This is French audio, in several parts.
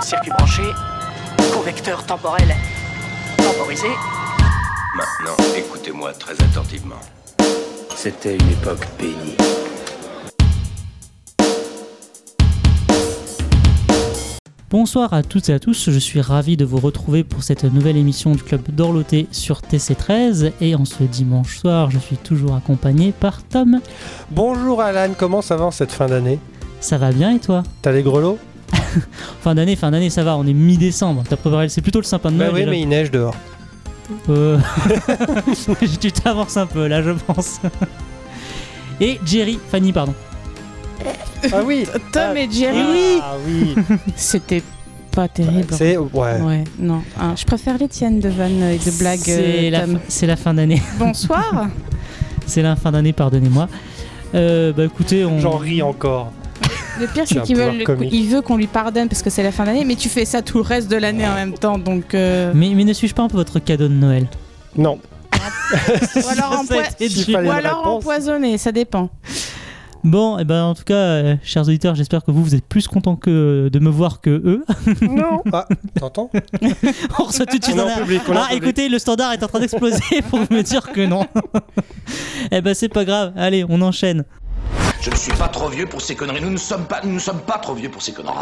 Circuit branché, convecteur temporel temporisé. Maintenant, écoutez-moi très attentivement. C'était une époque bénie. Bonsoir à toutes et à tous, je suis ravi de vous retrouver pour cette nouvelle émission du Club d'Orloté sur TC13 et en ce dimanche soir je suis toujours accompagné par Tom. Bonjour Alan, comment ça va en cette fin d'année? Ça va bien et toi? T'as les grelots? Fin d'année, fin d'année ça va, on est mi-décembre, t'as préparé, c'est plutôt le sapin de Bah Noël oui, déjà. mais il neige dehors. Euh, tu t'avances un peu là je pense. Et Jerry, Fanny pardon. Ah oui Tom Ah, et Jerry, Ah oui c'était pas terrible. C'est... Ouais. Ouais, non. Hein, je préfère les tiennes de vannes et de blagues, C'est euh, la fin d'année, Bonsoir. c'est la fin d'année, pardonnez-moi. Euh, bah écoutez, on... J'en ris encore. Le pire, c'est qu'il veut, comique. il veut qu'on lui pardonne parce que c'est la fin d'année, mais tu fais ça tout le reste de l'année en même temps, donc. euh, Mais, mais ne suis-je pas un peu votre cadeau de Noël? Non. Ou alors, empoi- ou empoisonné, ça dépend. Bon, et ben en tout cas, euh, chers auditeurs, j'espère que vous, vous êtes plus contents que de me voir que eux. Non Ah, t'entends? On reçoit tout de suite On un en public, on Ah, public. écoutez, le standard est en train d'exploser pour me dire que non. eh ben c'est pas grave. Allez, on enchaîne. Je ne suis pas trop vieux pour ces conneries. Nous ne sommes pas, nous ne sommes pas trop vieux pour ces conneries.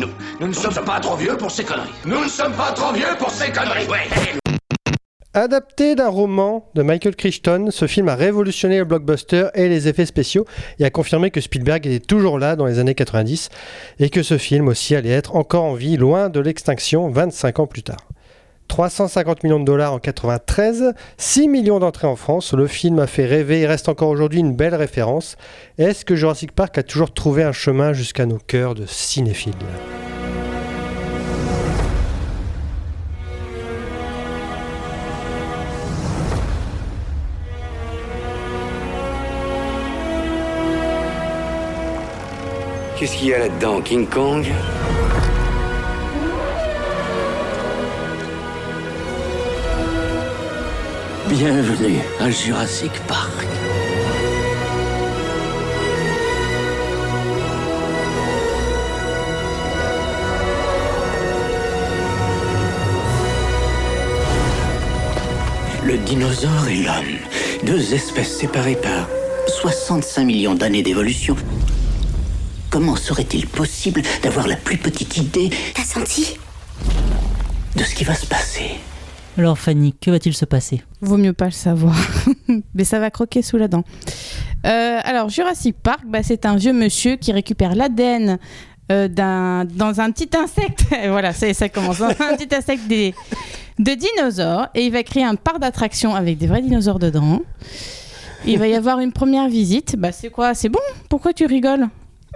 nous, nous, nous ne sommes pas trop vieux pour ces conneries. Nous ne sommes pas trop vieux pour ces conneries. Ouais. Adapté d'un roman de Michael Crichton, ce film a révolutionné le blockbuster et les effets spéciaux et a confirmé que Spielberg était toujours là dans les années 90 et que ce film aussi allait être encore en vie loin de l'extinction 25 ans plus tard. 350 millions de dollars en 93, 6 millions d'entrées en France, le film a fait rêver. Et reste encore aujourd'hui une belle référence. Est-ce que Jurassic Park a toujours trouvé un chemin jusqu'à nos cœurs de cinéphiles? Qu'est-ce qu'il y a là-dedans, King Kong? Bienvenue à Jurassic Park. Le dinosaure et l'homme, deux espèces séparées par 65 millions d'années d'évolution. Comment serait-il possible d'avoir la plus petite idée T'as senti? de ce qui va se passer? Alors Fanny, que va-t-il se passer? Vaut mieux pas le savoir. Mais ça va croquer sous la dent. Euh, alors, Jurassic Park, bah, c'est un vieux monsieur qui récupère l'ADN euh, dans un petit insecte. Voilà, ça, ça commence. Dans un petit insecte des, de dinosaures. Et il va créer un parc d'attractions avec des vrais dinosaures dedans. Il va y avoir une première visite. Bah, c'est quoi? C'est bon? Pourquoi tu rigoles?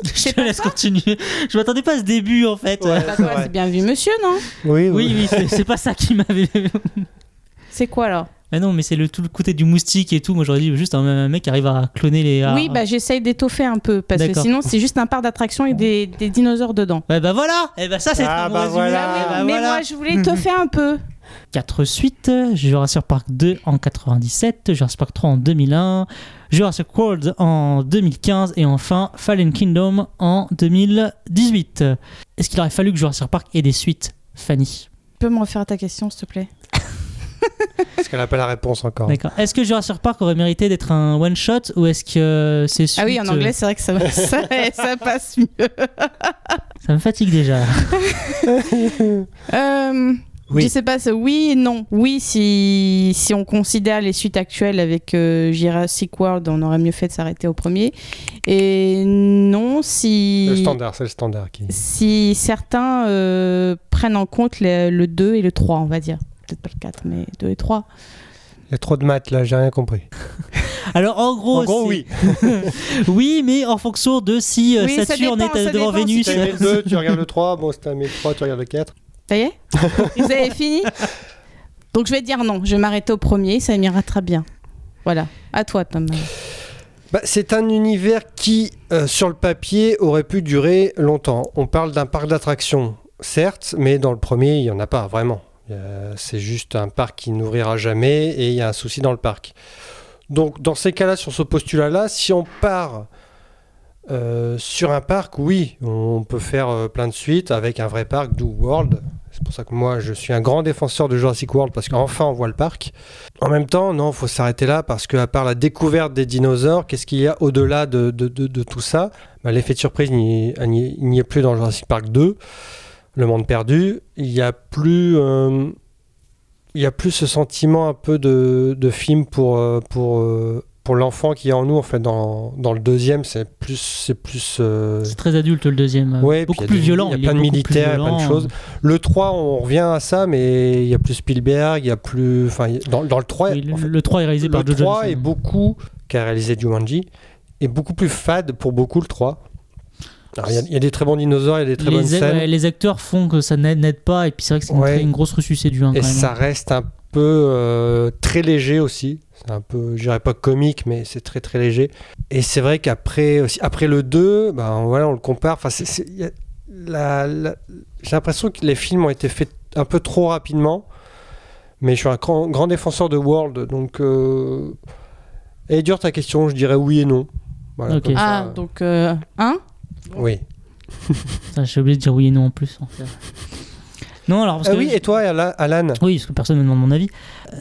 Je te laisse continuer. Je m'attendais pas à ce début en fait. Ouais. C'est bien vu, monsieur, non? Oui, Oui, oui, c'est- c'est pas ça qui m'avait. C'est quoi alors? Ah non, mais c'est le tout le côté du moustique et tout. Moi j'aurais dit juste un, un mec qui arrive à cloner les. à- Oui, bah, j'essaye d'étoffer un peu. Parce que sinon, c'est juste un parc d'attractions avec des, des dinosaures dedans. Ouais, bah voilà. Et bah ça c'est Ah, bah. Eh bah mais voilà. moi, je voulais étoffer un peu. 4 suites, Jurassic Park 2 en 97, Jurassic Park 3 en 2001, Jurassic World en 2015 et enfin Fallen Kingdom en 2018. Est-ce qu'il aurait fallu que Jurassic Park ait des suites, Fanny? Tu peux me refaire ta question, s'il te plaît? Parce qu'elle n'a pas la réponse encore? D'accord. Est-ce que Jurassic Park aurait mérité d'être un one shot ou est-ce que c'est suite Ah oui, en anglais, c'est vrai que ça, ça, ça passe mieux. euh, Ça me fatigue déjà. Euh, Oui. Je sais pas, c'est oui et non. Oui, si, si on considère les suites actuelles avec euh, Jurassic World, on aurait mieux fait de s'arrêter au premier. Et non, si, Le standard, c'est le standard qui. si certains euh, prennent en compte le, le 2 et le 3, on va dire. Peut-être pas le 4, mais 2 et 3. Il y a trop de maths là, j'ai rien compris. Alors en gros, en gros, oui. oui, mais en fonction de si euh, Oui, ça Saturne dépend, est devant dépend si Vénus. Si aimé le 2, tu regardes le 3. Bon, si aimé le 3, tu regardes le 4. Ça y est Vous avez fini Donc je vais dire non, je vais m'arrêter au premier, ça m'ira très bien. Voilà, à toi Tom. Bah, c'est un univers qui, euh, sur le papier, aurait pu durer longtemps. On parle d'un parc d'attractions, certes, mais dans le premier, il n'y en a pas vraiment. Euh, c'est juste un parc qui n'ouvrira jamais et il y a un souci dans le parc. Donc, dans ces cas-là, sur ce postulat-là, si on part Euh, sur un parc, oui, on peut faire euh, plein de suites avec un vrai parc, d'où World. C'est pour ça que moi, je suis un grand défenseur de Jurassic World parce qu'enfin, on voit le parc. En même temps, non, faut s'arrêter là parce qu'à part la découverte des dinosaures, qu'est-ce qu'il y a au-delà de, de- de- tout ça? Bah, L'effet de surprise, n'y est- plus dans Jurassic Park 2, Le Monde Perdu. Il n'y a plus... euh, il a plus ce sentiment un peu de, de film pour, euh, pour, euh, pour l'enfant qui est en nous. En fait, dans, dans le deuxième, c'est plus... C'est plus euh, C'est très adulte le deuxième. euh, Ouais, beaucoup plus des- violent. Il y a plein de militaires, a plein de violent. choses. Le 3, on revient à ça, mais il y a plus Spielberg, il y a plus. Enfin, dans, dans le 3, Oui, le, en fait, le 3 est réalisé le par Joe 3 Johnston. est beaucoup, qui a réalisé Jumanji, est beaucoup plus fade pour beaucoup le 3. Alors, il y a- il y, a des très bons dinosaures, il y a des très bonnes les, scènes, ouais, les acteurs font que ça n'aide pas, et puis c'est vrai que c'est une, Ouais. une grosse ressucée du 1 et quand même. ça reste un peu euh, très léger aussi. C'est un peu, je dirais pas comique, mais c'est très très léger. Et c'est vrai qu'après aussi, après le 2, ben, voilà, on le compare. Enfin, c'est- c'est- il y a- la- la- j'ai l'impression que les films ont été faits un peu trop rapidement. Mais je suis un grand, grand défenseur de World, donc. Euh... Est dure ta question, je dirais oui et non. Voilà, Ok. comme ça, Ah, donc, euh, hein oui. Ça, J'ai oublié de dire oui et non en plus. en fait. Non, alors parce Ah que oui, et toi, Ala- Alan? Oui, parce que personne ne me demande mon avis.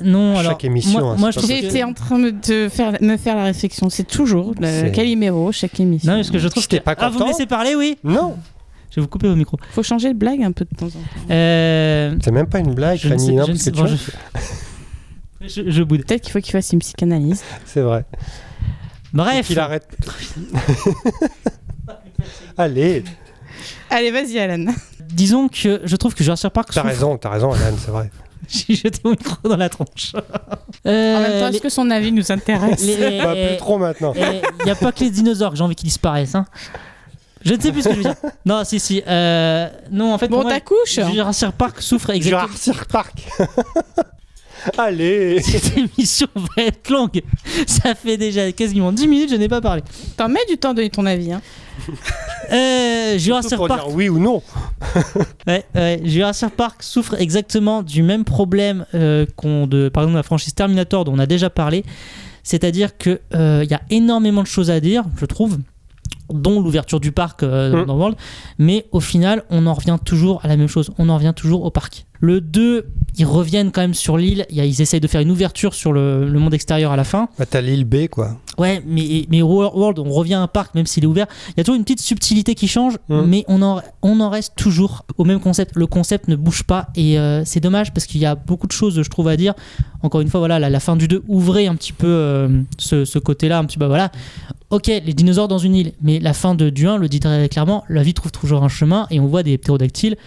Non, alors. Chaque émission, moi, hein, moi, que- J'étais en train de faire, me faire la réflexion. C'est toujours le Calimero, chaque émission. Non, parce que je trouve que. pas ah, vous me laissez parler, oui Non, Je vais vous couper au micro. Faut changer de blague un peu de temps en temps. Euh, c'est même pas une blague, je Fanny, sais- non, je ne parce sais que pas, tu vois, je- je, je boude. Peut-être qu'il faut qu'il fasse une psychanalyse. C'est vrai. Bref. Qu'il arrête. Allez, Allez, vas-y, Alan. Disons que je trouve que Jurassic Park. t'as souffre- raison, t'as raison, Alan, c'est vrai. J'ai jeté mon micro dans la tronche. En même temps, Euh, est-ce que son avis nous intéresse les- Bah, plus trop maintenant. Il n'y a pas que les dinosaures que j'ai envie qu'ils disparaissent. hein. Je ne sais plus ce que je veux dire. Non, si, si. euh, non, en fait, Bon, t'accouches Jurassic Park souffre exactement. Jurassic Park. Allez. Cette émission va être longue. Ça fait déjà quasiment 10 minutes, je n'ai pas parlé. T'en mets du temps de donner ton avis. Hein. Euh, Jurassic pour Park. dire oui ou non. Ouais, ouais, Jurassic Park souffre exactement du même problème euh, qu'on de, par exemple, la franchise Terminator dont on a déjà parlé. C'est-à-dire qu'il il y a énormément de choses à dire, je trouve, dont l'ouverture du parc euh, Mm. dans World. Mais au final, on en revient toujours à la même chose. On en revient toujours au parc. Le 2, ils reviennent quand même sur l'île. Ils essayent de faire une ouverture sur le, le monde extérieur à la fin. Bah, t'as l'île B, quoi. Ouais, mais, mais World, on revient à un parc, même s'il est ouvert. Il y a toujours une petite subtilité qui change, Mm. mais on en, on en reste toujours au même concept. Le concept ne bouge pas et euh, c'est dommage parce qu'il y a beaucoup de choses, je trouve, à dire. Encore une fois, voilà, la, la fin du 2 ouvrait un petit peu euh, ce, ce côté-là, un petit peu, voilà. Ok, les dinosaures dans une île, mais la fin de, du 1 le dit très clairement, la vie trouve toujours un chemin et on voit des ptérodactyles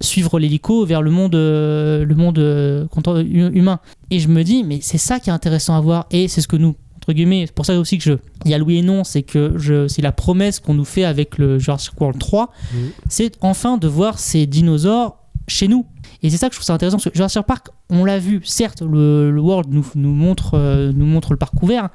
suivre l'hélico vers le monde, euh, le monde euh, humain. Et je me dis, mais c'est ça qui est intéressant à voir et c'est ce que nous, entre guillemets, c'est pour ça aussi que je. Il y a Louis et non, c'est que je, c'est la promesse qu'on nous fait avec le Jurassic World 3, Mhm. c'est enfin de voir ces dinosaures chez nous. Et c'est ça que je trouve ça intéressant, parce que Jurassic Park, on l'a vu, certes, le, le World nous, nous, montre, euh, nous montre le parc ouvert,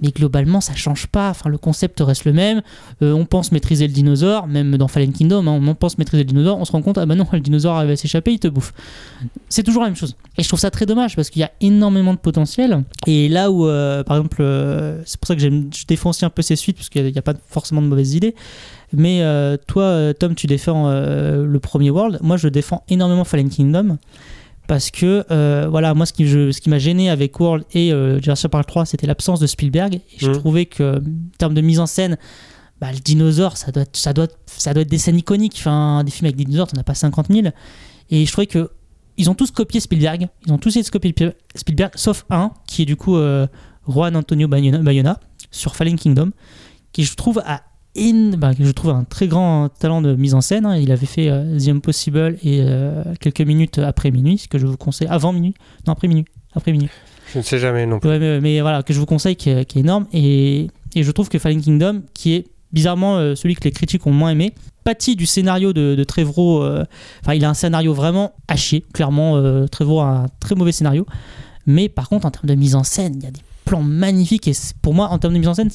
mais globalement, ça change pas. Enfin, le concept reste le même. Euh, on pense maîtriser le dinosaure, même dans Fallen Kingdom, hein, on pense maîtriser le dinosaure, on se rend compte, ah bah non, le dinosaure arrive à s'échapper, il te bouffe. C'est toujours la même chose. Et je trouve ça très dommage parce qu'il y a énormément de potentiel. Et là où, euh, par exemple, euh, c'est pour ça que je défends aussi un peu ces suites parce qu'il n'y a, pas forcément de mauvaises idées. Mais toi, Tom, tu défends le premier World. Moi, je défends énormément Fallen Kingdom. Parce que, euh, voilà, moi, ce qui, je- ce qui m'a gêné avec World et euh, Jurassic Park 3, c'était l'absence de Spielberg. Et je Mhm. trouvais que, en termes de mise en scène, bah, le dinosaure, ça doit, être, ça, doit, être- ça doit être des scènes iconiques. Enfin, des films avec des dinosaures, t'en as pas 50 000. Et je trouvais que ils ont tous copié Spielberg. Ils ont tous essayé de copier Spielberg, sauf un, qui est du coup euh, Juan Antonio Bayona, Bayona, sur Fallen Kingdom, qui je trouve a in- bah, je trouve un très grand talent de mise en scène. hein. Il avait fait euh, The Impossible et euh, quelques minutes après minuit, ce que je vous conseille. Avant minuit Non, après minuit. Après minuit. Je ne sais jamais non plus. Ouais, mais, mais voilà, que je vous conseille, qui est, qui est énorme. Et, et je trouve que Fallen Kingdom, qui est bizarrement euh, celui que les critiques ont moins aimé, pâtit du scénario de, de Trevorrow. euh, Enfin, il a un scénario vraiment à chier. Clairement, Trevorrow a un très mauvais scénario. Mais par contre, en termes de mise en scène, il y a des plans magnifiques. Et pour moi, en termes de mise en scène,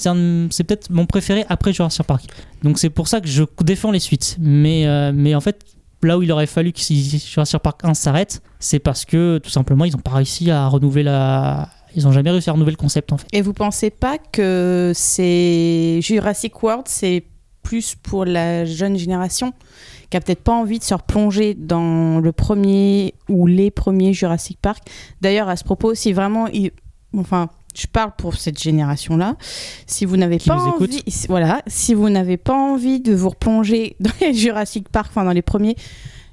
c'est peut-être mon préféré après Jurassic Park. Donc c'est pour ça que je défends les suites. Mais, euh, mais en fait, là où il aurait fallu que si Jurassic Park 1 s'arrête, c'est parce que tout simplement, ils n'ont pas réussi à renouveler la. ils ont jamais réussi à renouveler le concept en fait. Et vous pensez pas que c'est Jurassic World, c'est plus pour la jeune génération qui a peut-être pas envie de se replonger dans le premier ou les premiers Jurassic Park? D'ailleurs, à ce propos, si vraiment, il- enfin, je parle pour cette génération-là. Si vous n'avez pas envie, voilà, si vous n'avez pas envie de vous replonger dans les Jurassic Park, enfin dans les premiers,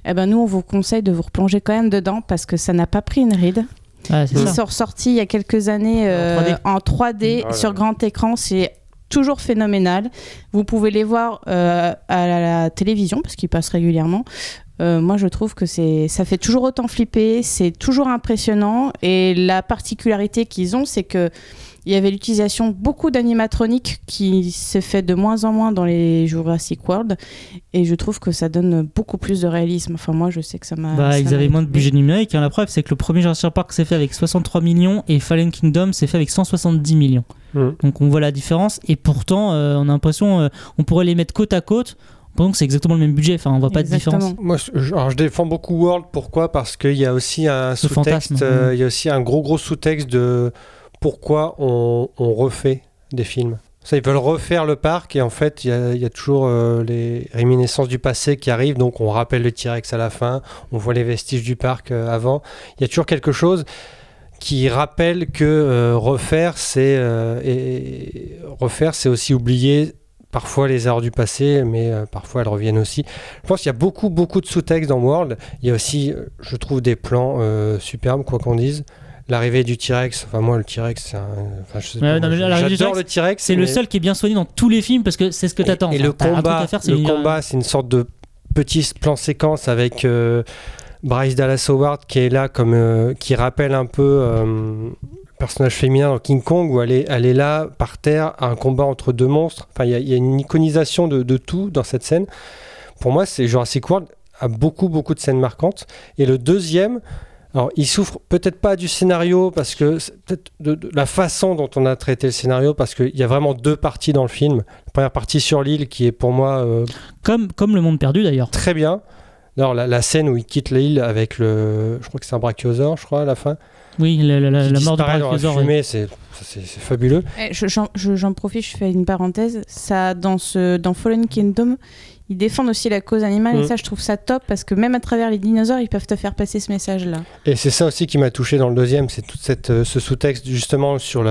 eh ben nous on vous conseille de vous replonger quand même dedans parce que ça n'a pas pris une ride. Ouais, Ils ça. sont ressortis il y a quelques années euh, 3D. en 3D Ah là sur grand écran. C'est toujours phénoménal. Vous pouvez les voir euh, à la, la télévision parce qu'ils passent régulièrement. Euh, moi, je trouve que c'est, ça fait toujours autant flipper, c'est toujours impressionnant. Et la particularité qu'ils ont, c'est que il y avait l'utilisation beaucoup d'animatroniques qui se fait de moins en moins dans les Jurassic World. Et je trouve que ça donne beaucoup plus de réalisme. Enfin, moi, je sais que ça m'a. Bah, ça ils m'a avaient moins de budget numérique. hein. La preuve, c'est que le premier Jurassic Park s'est fait avec 63 millions et Fallen Kingdom s'est fait avec 170 millions. Mm. Donc on voit la différence. Et pourtant, euh, on a l'impression, euh, on pourrait les mettre côte à côte. Pendant que c'est exactement le même budget. Enfin, on voit pas de Exactement. différence. Moi, je, alors, je défends beaucoup World. Pourquoi? Parce qu'il y a aussi un sous-texte. euh. Il y a aussi un gros gros sous-texte de pourquoi on, on refait des films. Ça, ils veulent refaire le parc et en fait, il y a, il y a toujours euh, les réminiscences du passé qui arrivent. Donc, on rappelle le T-Rex à la fin, on voit les vestiges du parc euh, avant. Il y a toujours quelque chose qui rappelle que euh, refaire, c'est euh, refaire, c'est aussi oublier parfois les erreurs du passé, mais euh, parfois elles reviennent aussi. Je pense qu'il y a beaucoup, beaucoup de sous-textes dans World. Il y a aussi, euh, je trouve, des plans euh, superbes, quoi qu'on dise. L'arrivée du T-Rex, enfin moi le T-Rex, c'est un... enfin, Ouais, j'adore le T-Rex. C'est le seul qui est bien soigné dans tous les films parce que c'est ce que t'attends. Et, et Enfin, le un combat, faire, c'est le l'univers- combat, c'est une sorte de petit plan séquence avec euh, Bryce Dallas Howard qui est là comme qui rappelle un peu personnage féminin dans King Kong où elle est, elle est là par terre à un combat entre deux monstres. Enfin, il y, a- il y a une iconisation de, de tout dans cette scène. Pour moi, c'est Jurassic World a beaucoup beaucoup de scènes marquantes. Et le deuxième, alors il souffre peut-être pas du scénario parce que peut-être de, de la façon dont on a traité le scénario parce qu'il y a vraiment deux parties dans le film. La première partie sur l'île qui est pour moi euh, Comme, comme le monde perdu d'ailleurs. très bien. Alors la, la scène où il quitte l'île avec le, je crois que c'est un brachiosaure, je crois à la fin, Oui, la, la- la- la mort de disparaît dans la Brachiosaure. ouais. fumée, c'est fabuleux. Eh, je- J'en je- j'en profite, je fais une parenthèse. Ça, dans, ce, dans Fallen Kingdom, ils défendent aussi la cause animale et ça, je trouve ça top parce que même à travers les dinosaures, ils peuvent te faire passer ce message-là. Et c'est ça aussi qui m'a touché dans le deuxième, c'est tout cette, euh, ce sous-texte justement sur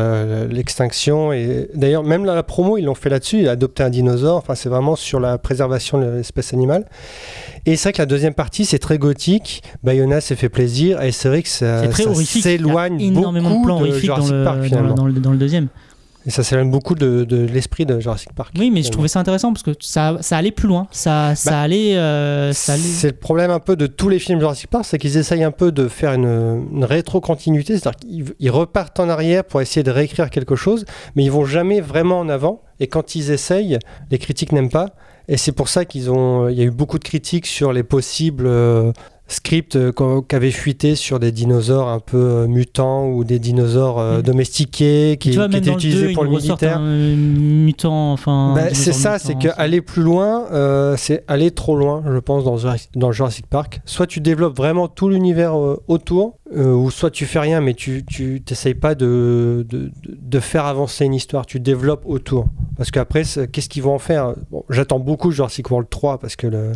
l'extinction. Et d'ailleurs, même dans la promo, ils l'ont fait là-dessus. Il a adopté un dinosaure. Enfin, c'est vraiment sur la préservation de l'espèce animale. Et c'est vrai que la deuxième partie, c'est très gothique. Bayona s'est fait plaisir. Et c'est vrai que ça, s'éloigne énormément de beaucoup plans de horrifiques dans dans, le- dans le deuxième. Et ça s'éloigne beaucoup de, de l'esprit de Jurassic Park. Oui, mais je trouvais ça intéressant parce que ça, ça allait plus loin. Ça, ça Bah, allait. euh, ça allait- C'est le problème un peu de tous les films Jurassic Park, c'est qu'ils essayent un peu de faire une, une rétro-continuité, c'est-à-dire qu'ils ils repartent en arrière pour essayer de réécrire quelque chose, mais ils vont jamais vraiment en avant. Et quand ils essayent, les critiques n'aiment pas. Et c'est pour ça qu'ils ont, il y a eu beaucoup de critiques sur les possibles euh, scripts euh, qu'avaient fuité sur des dinosaures un peu euh, mutants ou des dinosaures euh, domestiqués qui, tu vois, qui même étaient dans le 2, utilisés pour le militaire. un mutant. Enfin, Bah, un c'est ça, c'est qu'aller plus loin, euh, c'est aller trop loin, je pense, dans, Jurassic- dans Jurassic Park. Soit tu développes vraiment tout l'univers euh, autour, euh, ou soit tu fais rien, mais tu n'essayes pas de, de, de- de faire avancer une histoire, tu développes autour. Parce qu'après, qu'est-ce qu'ils vont en faire? Bon, J'attends beaucoup Jurassic World 3, parce que le,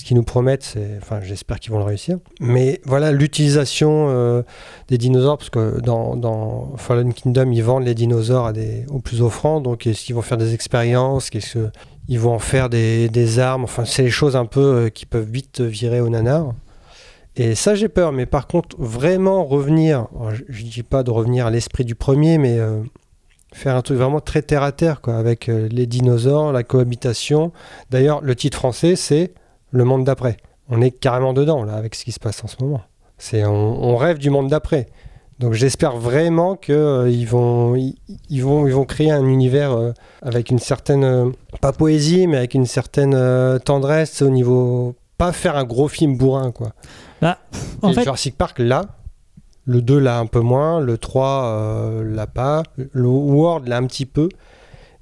ce qu'ils nous promettent, c'est, enfin, j'espère qu'ils vont le réussir. Mais voilà, l'utilisation euh, des dinosaures, parce que dans, Fallen Kingdom, ils vendent les dinosaures aux plus offrants, donc est-ce qu'ils vont faire des expériences? Qu'est-ce que ils vont en faire des, armes? Enfin, c'est les choses un peu euh, qui peuvent vite virer au nanar. Et ça, j'ai peur. Mais par contre, vraiment revenir, je ne dis pas de revenir à l'esprit du premier, mais euh, faire un truc vraiment très terre à terre, quoi, avec les dinosaures, la cohabitation. D'ailleurs, le titre français, c'est Le monde d'après. On est carrément dedans, là, avec ce qui se passe en ce moment. C'est, on, on rêve du monde d'après. Donc j'espère vraiment qu'ils vont, ils, ils vont, ils vont créer un univers euh, avec une certaine, euh, pas poésie, mais avec une certaine euh, tendresse au niveau, pas faire un gros film bourrin, quoi. En Et fait, Jurassic Park, là, le 2 l'a un peu moins, le 3 euh, l'a pas, le World l'a un petit peu.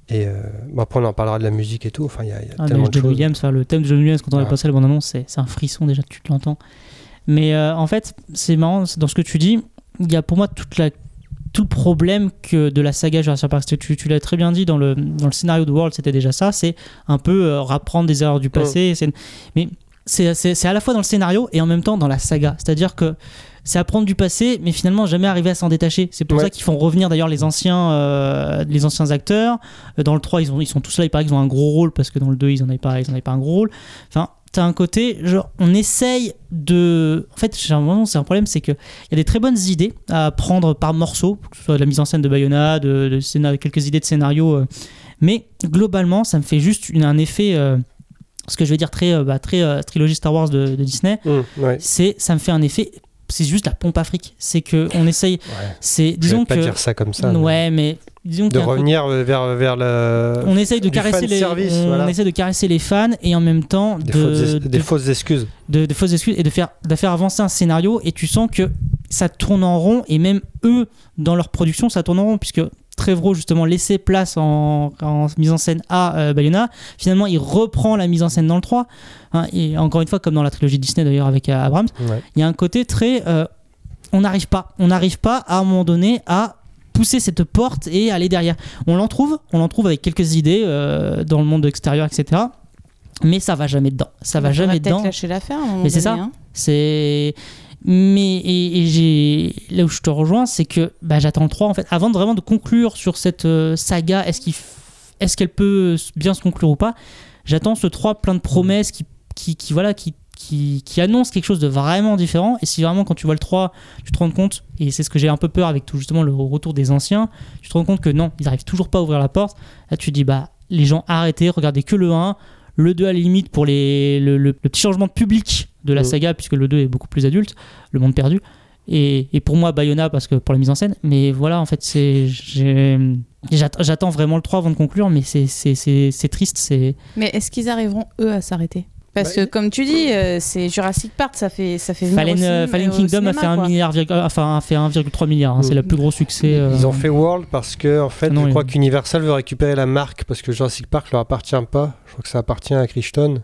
Et euh, bon, après, on en parlera de la musique et tout. Enfin, il y a, il y a Ah, tellement de choses. Williams, enfin, le thème de John Williams, quand on a Ouais. passé la bande-annonce, c'est un frisson déjà, tu l'entends. Mais euh, en fait, c'est marrant, dans ce que tu dis, il y a pour moi toute la tout le problème que de la saga Jurassic Park. Tu, tu l'as très bien dit dans le, dans le scénario de World, c'était déjà ça. C'est un peu euh, rapprendre des erreurs du passé. c'est- Mais c'est à la fois dans le scénario et en même temps dans la saga. C'est-à-dire que c'est apprendre du passé, mais finalement jamais arriver à s'en détacher. C'est pour Ouais. ça qu'ils font revenir d'ailleurs les anciens, euh, les anciens acteurs. Euh, Dans le 3, ils, ont, ils sont tous là, il paraît qu'ils ont un gros rôle parce que dans le 2, ils n'en avaient, pas- ils en avaient pas un gros rôle. Enfin, t'as un côté, genre, on essaye de. En fait, j'ai l'impression que c'est un problème, c'est qu'il y a des très bonnes idées à prendre par morceaux, que ce soit de la mise en scène de Bayona, de, quelques idées de scénario. euh, mais globalement, ça me fait juste une- un effet. euh, ce que je vais dire très, bah, très euh, trilogie Star Wars de, de Disney, Hum, ouais. c'est ça me fait un effet. C'est juste la pompe afrique. C'est que on essaye. C'est Je vais pas que dire ça comme ça. ouais, mais disons De revenir vers, vers le. on essaye de caresser les fanservice, on voilà. essaie de caresser les fans et en même temps Des, de, fausses, de, des fausses excuses. de- de fausses excuses et de faire de faire avancer un scénario et tu sens que ça tourne en rond et même eux dans leur production ça tourne en rond puisque Trevorrow justement laissait place en, en mise en scène à euh, Bayona finalement il reprend la mise en scène dans le 3 hein, et encore une fois comme dans la trilogie Disney d'ailleurs avec euh, Abrams Ouais. il y a un côté très euh, on n'arrive pas on n'arrive pas à un moment donné à pousser cette porte et aller derrière on l'en trouve on l'en trouve avec quelques idées euh, dans le monde extérieur etc mais ça va jamais dedans ça va jamais dedans lâcher l'affaire. à un moment Mais c'est ça. hein. c'est mais et, j'ai là où je te rejoins c'est que bah, j'attends le 3 en fait. Avant de vraiment de conclure sur cette euh, saga est-ce qu'il f- est-ce qu'elle peut bien se conclure ou pas j'attends ce 3 plein de promesses qui qui, qui voilà qui qui, qui annonce quelque chose de vraiment différent. Et si vraiment quand tu vois le 3 tu te rends compte et c'est ce que j'ai un peu peur avec tout justement le retour des anciens tu te rends compte que non ils arrivent toujours pas à ouvrir la porte. Là tu te dis bah les gens arrêtez regardez que le 1 le 2 à la limite pour les, le, le- le petit changement de public de la Mhm. saga puisque le 2 est beaucoup plus adulte le monde perdu. Et, et pour moi Bayona parce que pour la mise en scène. Mais voilà en fait c'est j'attends vraiment le 3 avant de conclure mais c'est c'est- c'est c'est triste c'est Mais est-ce qu'ils arriveront eux à s'arrêter? Parce Bah, que comme tu dis, euh, c'est Jurassic Park, ça fait ça fait Fallen, au euh, Fallen au Kingdom a fait un quoi. milliard virg- euh, enfin a fait 1,3 milliard hein, c'est le plus gros succès euh, Ils ont fait World parce que, en fait, Ah non, je il- crois qu'Universal veut récupérer la marque parce que Jurassic Park leur appartient pas. Je crois que ça appartient à Crichton.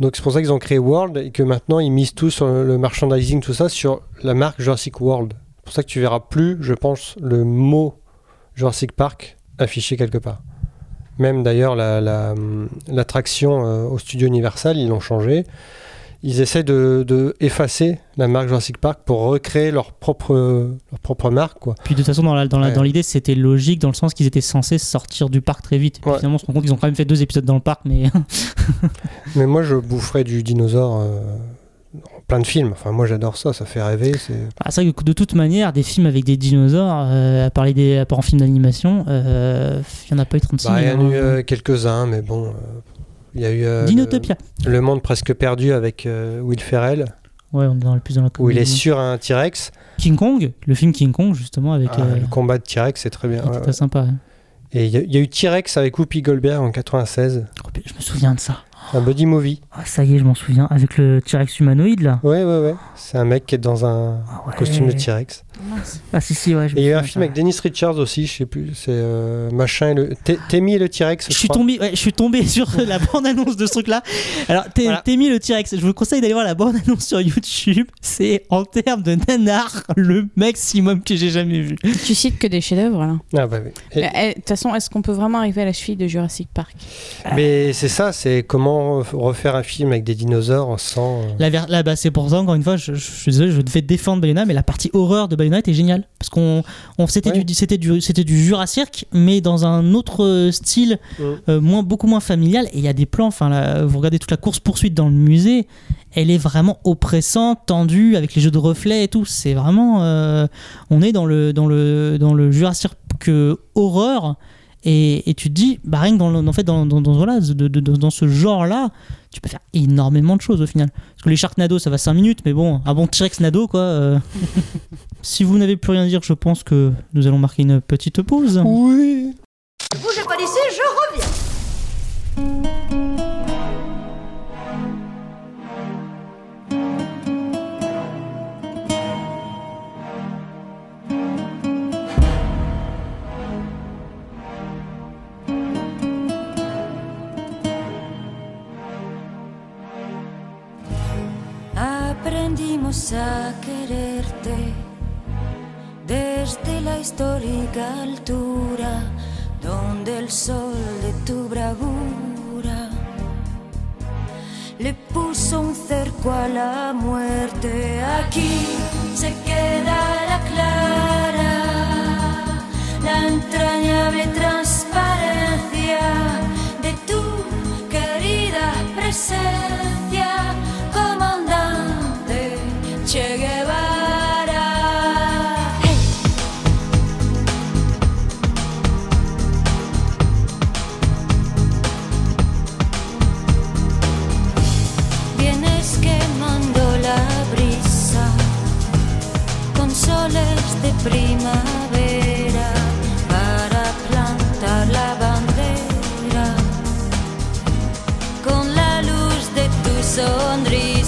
Donc c'est pour ça qu'ils ont créé World et que maintenant ils misent tout sur le merchandising, tout ça, sur la marque Jurassic World. C'est pour ça que tu verras plus, je pense, le mot Jurassic Park affiché quelque part. Même d'ailleurs la- la, l'attraction euh, au studio Universal, ils l'ont changé. Ils essaient de, de effacer la marque Jurassic Park pour recréer leur propre, leur propre marque. Quoi. puis de toute façon dans la- dans la- Ouais. dans l'idée c'était logique dans le sens qu'ils étaient censés sortir du parc très vite Et puis Ouais. finalement on se rend compte qu'ils ont quand même fait deux épisodes dans le parc mais Mais moi, je boufferais du dinosaure euh, plein de films. Enfin, moi, j'adore ça, ça fait rêver. C'est... Ah, c'est vrai que de toute manière, des films avec des dinosaures, euh, à parler des, à part en film d'animation, euh, il n'y en a pas eu 36 Bah, il y 000. en a eu hein. euh, quelques-uns, mais bon. euh, Il y a eu euh, Dinotopia. le, le Monde presque perdu avec euh, Will Ferrell, Ouais, on est dans le plus dans la où il est sur un T-Rex. King Kong, le film King Kong, justement, avec. Ah, euh, Le combat de T-Rex, c'est très bien. ouais, très ouais. sympa. ouais. Et il y, a- il y a eu T-Rex avec Whoopi Goldberg en 96. Oh, Je me souviens de ça. Un buddy movie. Ah, ça y est, je m'en souviens. Avec le T-Rex humanoïde, là. Ouais, ouais, ouais. C'est un mec qui est dans un Ah, ouais. costume de T-Rex. Ah, si, si, ouais. je me Et il y a un film ça. avec Dennis Richards aussi, je sais plus. C'est euh, machin et le. T- Tammy et le T-Rex. Je suis, tombé, ouais, je suis tombé sur la bande-annonce de ce truc-là. Alors, t'es Voilà. le T-Rex. Je vous conseille d'aller voir la bande-annonce sur YouTube. C'est, en termes de nanar, le maximum que j'ai jamais vu. Tu cites que des chefs-d'œuvre là. Ah, bah oui. Et- Mais, eh, De toute façon, est-ce qu'on peut vraiment arriver à la cheville de Jurassic Park? Mais c'est ça, c'est comment refaire un film avec des dinosaures sans. euh, ver- là, bah, c'est pour ça, encore une fois, je, je suis désolé, je devais défendre Bayona, mais la partie horreur de Bayona était géniale. Parce qu'on on, c'était, Ouais. du, c'était, du, c'était du Jurassic, mais dans un autre euh, style, Mm. euh, moins, beaucoup moins familial. Et il y a des plans, enfin, là, vous regardez toute la course-poursuite dans le musée, elle est vraiment oppressante, tendue, avec les jeux de reflets et tout. C'est vraiment. euh, on est dans le, dans le, dans le Jurassic euh, horreur. Et, et tu te dis, bah rien que dans, le- en fait, dans, dans, dans- voilà, de- de- de- dans ce genre-là, tu peux faire énormément de choses au final. Parce que les Sharknado, ça va 5 minutes, mais bon, un bon T-Rex Nado, quoi. euh. si vous n'avez plus rien à dire, je pense que nous allons marquer une petite pause. Oui. D'ici, je Aprendimos a quererte desde la histórica altura donde el sol de tu bravura le puso un cerco a la muerte. Aquí se queda la clara, la entrañable transparencia de tu querida presencia, soles de primavera para plantar la bandera con la luz de tu sonrisa.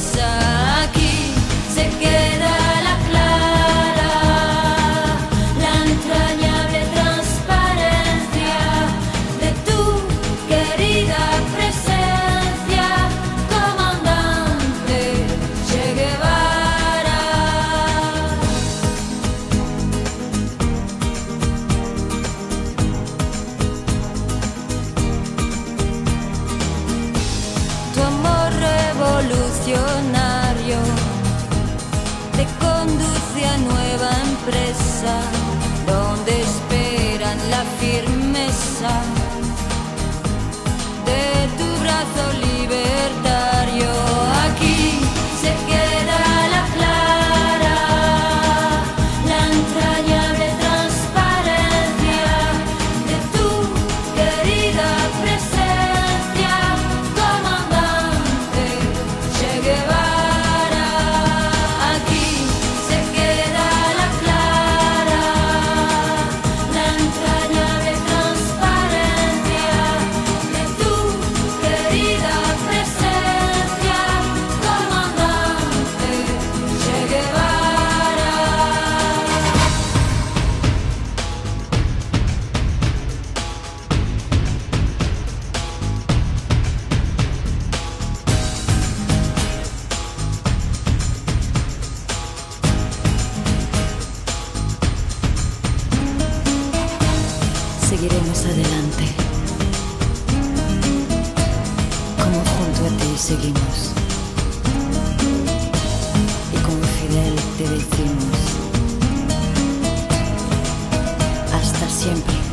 Siempre,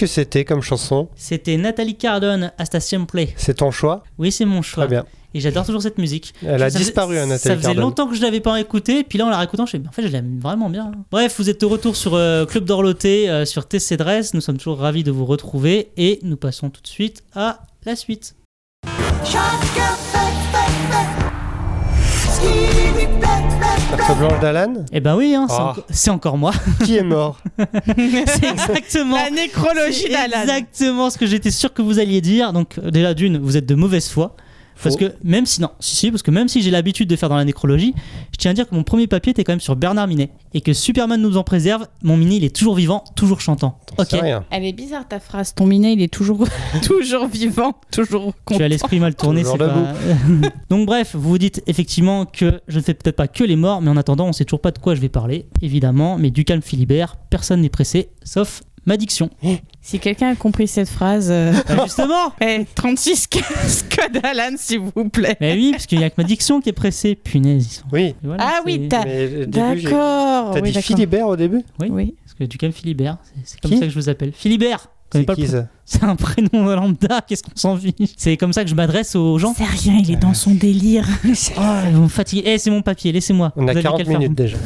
que c'était comme chanson C'était Nathalie Cardone, Hasta Siempre. C'est ton choix Oui, c'est mon choix. Très bien. Et j'adore toujours cette musique. Elle a Ça faisait- disparu, hein, Nathalie Ça faisait Cardone. longtemps que je l'avais pas écouté, puis là en la réécoutant, je me suis dit, en fait, je l'aime vraiment bien. Bref, vous êtes de retour sur euh, Club d'Orloté, euh, sur TC Dress. Nous sommes toujours ravis de vous retrouver et nous passons tout de suite à la suite. Carte blanche d'Alan Eh ben oui, hein, c'est, Ah. enco- c'est encore moi. Qui est mort? C'est exactement. La nécrologie c'est d'Alan. exactement ce que j'étais sûr que vous alliez dire. Donc euh, déjà d'une, vous êtes de mauvaise foi. Parce que même si non, si si, parce que même si j'ai l'habitude de faire dans la nécrologie, je tiens à dire que mon premier papier était quand même sur Bernard Minet et que Superman nous en préserve. Mon mini, il est toujours vivant, toujours chantant. Ok. Elle est bizarre ta phrase. Ton minet, il est toujours, toujours vivant, toujours Tu content. as l'esprit mal tourné, c'est pas. Donc bref, vous vous dites effectivement que je ne fais peut-être pas que les morts, mais en attendant, on sait toujours pas de quoi je vais parler, évidemment. Mais du calme Philibert, personne n'est pressé, sauf ma diction. Si quelqu'un a compris cette phrase, euh, Bah, justement eh, 36 code Alan, s'il vous plaît. Mais oui, parce qu'il y a que ma diction qui est pressée. Punaise, ils sont. Oui. Voilà, Ah c'est- oui, t'as. Mais au début, j'ai- D'accord. T'as oui, dit d'accord. Philibert au début? Oui, Oui. parce que du calme Philibert, c'est- c'est comme Qui? ça que je vous appelle. Philibert C'est qui pr- un prénom lambda, qu'est-ce qu'on s'en fiche C'est comme ça que je m'adresse aux gens. C'est rien, il est dans son délire. Oh, vous me fatiguez. Eh, c'est mon papier, laissez-moi. On Vous a avez 40 qu'à le faire, minutes déjà.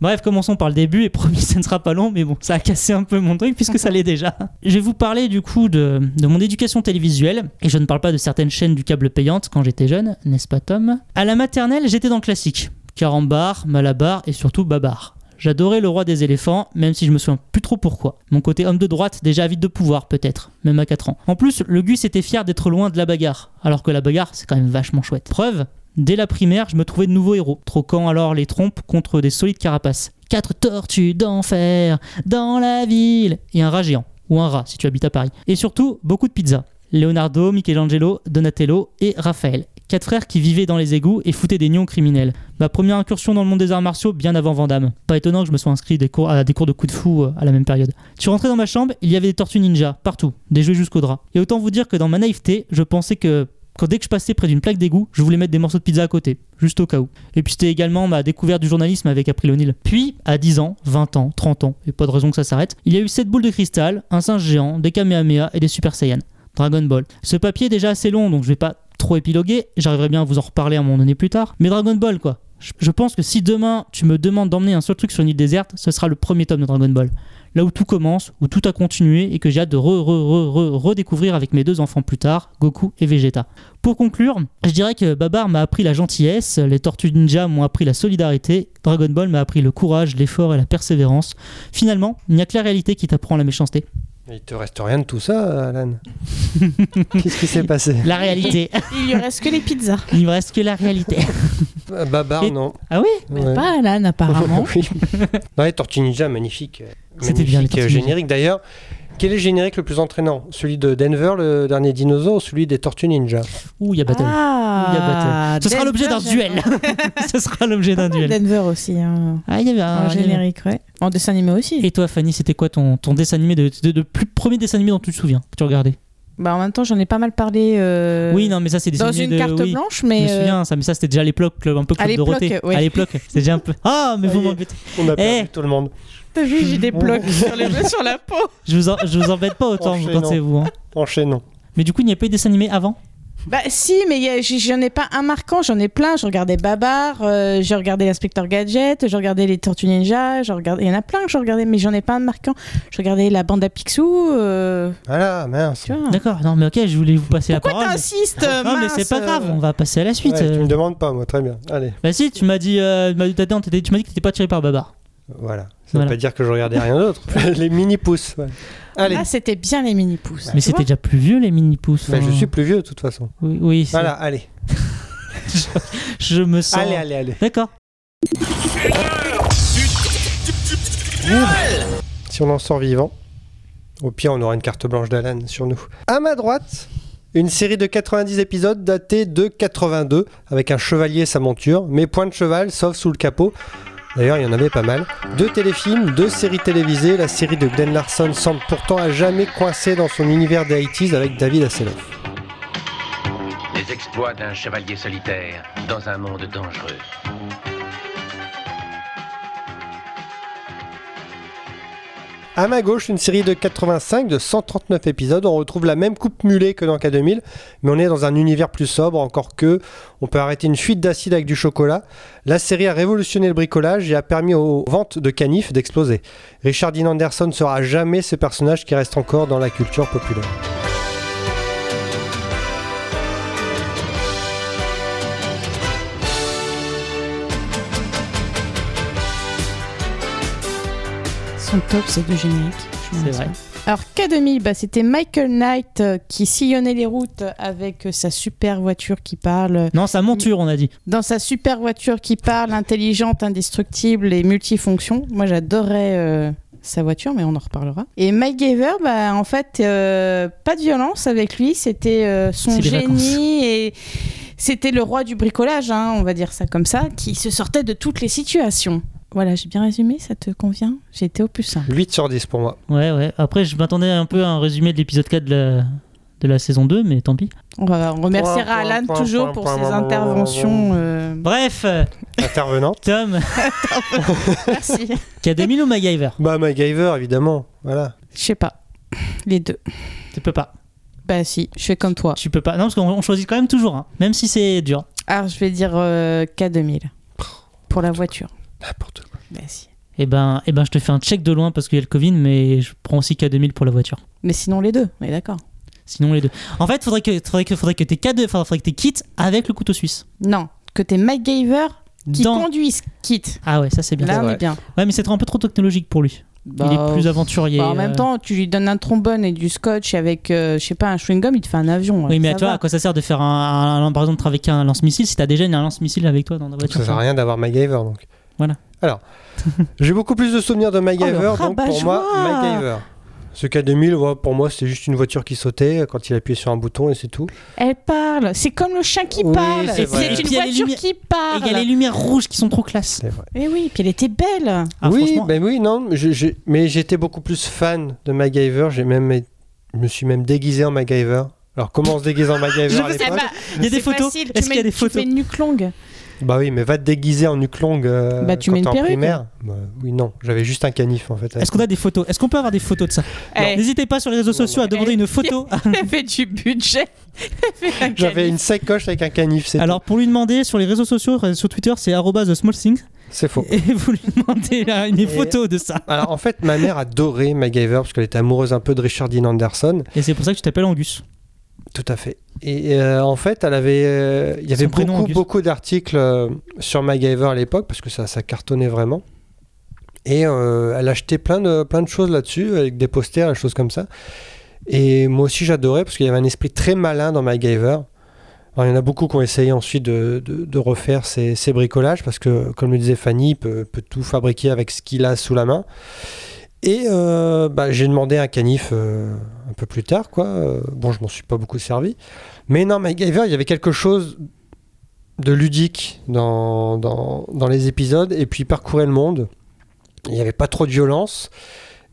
Bref, commençons par le début et promis, ça ne sera pas long, mais bon, ça a cassé un peu mon truc puisque ça l'est déjà. Je vais vous parler du coup de, de mon éducation télévisuelle et je ne parle pas de certaines chaînes du câble payante quand j'étais jeune, n'est-ce pas Tom? À la maternelle, j'étais dans le classique. Carambar, Malabar et surtout Babar. J'adorais le roi des éléphants, même si je me souviens plus trop pourquoi. Mon côté homme de droite, déjà avide de pouvoir peut-être, même à 4 ans. En plus, le Gus était fier d'être loin de la bagarre, alors que la bagarre c'est quand même vachement chouette. Preuve, Dès la primaire, je me trouvais de nouveaux héros, troquant alors les trompes contre des solides carapaces. Quatre tortues d'enfer dans la ville et un rat géant, ou un rat si tu habites à Paris. Et surtout, beaucoup de pizzas. Leonardo, Michelangelo, Donatello et Raphaël. Quatre frères qui vivaient dans les égouts et foutaient des nions criminels. Ma première incursion dans le monde des arts martiaux bien avant Vandame. Pas étonnant que je me sois inscrit des cours, à des cours de kung fu euh, à la même période. Je suis rentré dans ma chambre, il y avait des tortues ninja, partout, des jouets jusqu'au drap. Et autant vous dire que dans ma naïveté, je pensais que quand dès que je passais près d'une plaque d'égout, je voulais mettre des morceaux de pizza à côté, juste au cas où. Et puis c'était également ma découverte du journalisme avec April O'Neil. Puis, à 10 ans, 20 ans, 30 ans, et pas de raison que ça s'arrête, il y a eu 7 boules de cristal, un singe géant, des Kamehameha et des Super Saiyan. Dragon Ball. Ce papier est déjà assez long, donc je vais pas trop j'arriverai bien à vous en reparler à un moment donné plus tard. Mais Dragon Ball, quoi. Je- pense que si demain tu me demandes d'emmener un seul truc sur une île déserte, ce sera le premier tome de Dragon Ball. Là où tout commence, où tout a continué et que j'ai hâte de re, re, re- redécouvrir avec mes deux enfants plus tard, Goku et Vegeta. Pour conclure, je dirais que Babar m'a appris la gentillesse, les Tortues Ninja m'ont appris la solidarité, Dragon Ball m'a appris le courage, l'effort et la persévérance. Finalement, il n'y a que la réalité qui t'apprend la méchanceté. Il te reste rien de tout ça, Alan. Qu'est-ce qui s'est passé La réalité. Il lui reste que les pizzas. Il me reste que la réalité. Euh, Babar, Et- non. Ah oui Ouais. Pas Alan, apparemment. oui. Ouais, Tortue Ninja, magnifique. C'était bien, les Magnifique, Tortues euh, Ninja. générique. D'ailleurs, quel est le générique le plus entraînant? Celui de Denver, le dernier dinosaure, ou celui des Tortues Ninja? Ouh, il y a battle. Ah, Il y a battle. Ce sera Denver, l'objet d'un duel. Ce sera l'objet d'un duel. Denver aussi, hein. Ah, il y avait un en générique, ouais. En dessin animé aussi. Et toi, Fanny, c'était quoi ton, ton dessin animé de, de, de plus premier dessin animé dont tu te souviens que tu regardais? Bah, en même temps, j'en ai pas mal parlé. euh, Oui, non, mais ça, c'est des Dans animés une de- carte oui. blanche, Je mais. me euh, souviens, ça, mais ça, c'était déjà à l'époque, un peu Club Dorothée. ouais. À l'époque, c'était déjà un peu. Ah, mais vous m'embêtez. On a Eh. perdu tout le monde. T'as vu, j'ai des blocs sur, les, sur la peau. Je vous, en- je vous embête pas autant quand c'est vous. hein. Enchaînons. Mais du coup, il n'y a pas eu de dessin animé avant? Bah si, mais j'en ai pas un marquant, j'en ai plein. Je regardais Babar, euh, j'ai regardé l'inspecteur Gadget, j'ai regardé les Tortues Ninja, j'ai regardé... il y en a plein que je regardais, mais j'en ai pas un marquant. Je regardais la bande à Picsou. euh, Voilà, mince. tu vois. D'accord, non, mais ok, je voulais vous passer Pourquoi la parole. mais- t'insistes Non, mais mince, c'est pas grave, euh, on va passer à la suite. Ouais, tu euh. me demandes pas, moi, très bien. Allez, Bah si, tu m'as dit, euh, tu m'as- t'as dit- t'étais- tu m'as dit que t'étais pas tiré par Babar. Voilà. Ça Voilà. veut pas dire que je regardais rien d'autre. Les mini-pouces. ouais. Allez. Ah, c'était bien les mini-pouces. mais c'était déjà plus vieux les mini pouces. Bah, je suis plus vieux, de toute façon. Oui, oui c'est- Voilà, allez. je me sens. Allez, allez, allez. D'accord. Si on en sort vivant, au pire, on aura une carte blanche d'Alan sur nous. À ma droite, une série de 90 épisodes datée de 82, avec un chevalier et sa monture, mais point de cheval, sauf sous le capot. D'ailleurs, il y en avait pas mal. Deux téléfilms, deux séries télévisées. La série de Glenn Larson semble pourtant à jamais coincée dans son univers des 80s avec David Hasselhoff. Les exploits d'un chevalier solitaire dans un monde dangereux. À ma gauche, une série de 85 de 139 épisodes. On retrouve la même coupe mulet que dans K2000, mais on est dans un univers plus sobre, encore que on peut arrêter une fuite d'acide avec du chocolat. La série a révolutionné le bricolage et a permis aux ventes de canifs d'exploser. Richard Dean Anderson sera jamais ce personnage qui reste encore dans la culture populaire. Son top, c'est deux génériques. C'est vrai. Alors K2000, bah, c'était Michael Knight euh, qui sillonnait les routes avec euh, sa super voiture qui parle. Non, sa monture, on a dit. Dans sa super voiture qui parle, intelligente, indestructible et multifonction. Moi j'adorais euh, sa voiture, mais on en reparlera. Et Mike Gaver, bah, en fait, euh, pas de violence avec lui, c'était euh, son génie et c'était le roi du bricolage, hein, on va dire ça comme ça, qui se sortait de toutes les situations. Voilà, j'ai bien résumé, ça te convient? J'ai été au plus simple. 8 sur 10 pour moi. Ouais, ouais. Après, je m'attendais un peu à un résumé de l'épisode 4 de la, de la saison 2, mais tant pis. On, va, on remerciera Alan point, toujours point, pour point, ses point, point, interventions. euh, Bref, euh, Intervenante. Tom, Merci. K2000 ou MacGyver? Bah, MacGyver, évidemment. Voilà. Je sais pas. Les deux. Tu peux pas. Bah si, je fais comme toi. Tu peux pas. Non, parce qu'on on choisit quand même toujours, hein, même si c'est dur. Alors je vais dire euh, K2000. Pour la voiture. N'importe quoi. Bah si. Et ben, eh ben, je te fais un check de loin parce qu'il y a le Covid, mais je prends aussi K2000 pour la voiture. Mais sinon les deux, on est d'accord. Sinon, les deux. En fait, faudrait que, faudrait que, faudrait que t'aies K2, enfin, faudrait que t'aies kit avec le couteau suisse. Non, que t'es MacGyver qui Dans- conduise kit. Ah ouais, ça c'est bien. Là on est bien. Ouais, mais c'est un peu trop technologique pour lui. Bah, Il est plus aventurier. bah, en euh. même temps, tu lui donnes un trombone et du scotch avec, euh, je sais pas, un chewing-gum, il te fait un avion. Oui, mais vois, va. à quoi ça sert de faire un, un- par exemple, travailler un lance-missile si t'as déjà un lance-missile avec toi dans ta voiture? Ça sert à rien d'avoir MacGyver donc. Voilà. Alors, j'ai beaucoup plus de souvenirs de MacGyver, Oh, donc pour moi, MacGyver. Ce K2000, ouais, pour moi, c'était juste une voiture qui sautait quand il appuyait sur un bouton et c'est tout. Elle parle. C'est comme le chien qui Oui, parle. c'est. Et une voiture qui Et parle. il y a les lumières rouges qui sont trop classe. Et oui, puis elle était belle. Ah, oui, franchement. ben oui, non, mais je- j'ai- mais j'étais beaucoup plus fan de MacGyver. J'ai même, je me suis même déguisé en MacGyver. Alors comment on se déguise en MacGyver Eh Il y a des photos. Est-ce tu qu'il y a mets- des photos Tu fais une nuque longue. Bah oui, mais va te déguiser en nuque longue euh, Bah, tu quand mets une en perruque. primaire. Bah, oui, non, j'avais juste un canif en fait. Est-ce qu'on a des photos? Est-ce qu'on peut avoir des photos de ça? Eh, N'hésitez pas sur les réseaux sociaux à demander Eh, une photo. Elle fait du budget. Un J'avais une sacoche avec un canif, c'est Alors pour lui demander sur les réseaux sociaux, euh, sur Twitter, c'est arobase @smallthing tout. C'est faux. et vous lui demandez là, une photo de ça. Alors en fait, ma mère adorait MacGyver parce qu'elle était amoureuse un peu de Richard Dean Anderson. Et c'est pour ça que tu t'appelles Angus. Tout à fait. Et euh, en fait, elle avait, euh, il y avait beaucoup, Auguste. beaucoup d'articles euh, sur MacGyver à l'époque parce que ça, ça cartonnait vraiment. Et elle achetait plein de, plein de choses là-dessus, avec des posters, des choses comme ça. Et moi aussi, j'adorais parce qu'il y avait un esprit très malin dans MacGyver. Alors, il y en a beaucoup qui ont essayé ensuite de, de- de refaire ces, ces bricolages parce que, comme le disait Fanny, il peut, peut tout fabriquer avec ce qu'il a sous la main. Et euh, bah, j'ai demandé un canif euh, un peu plus tard, quoi. Euh, bon, je m'en suis pas beaucoup servi. Mais non, MacGyver, il y avait quelque chose de ludique dans, dans, dans les épisodes, et puis il parcourait le monde. Il n'y avait pas trop de violence,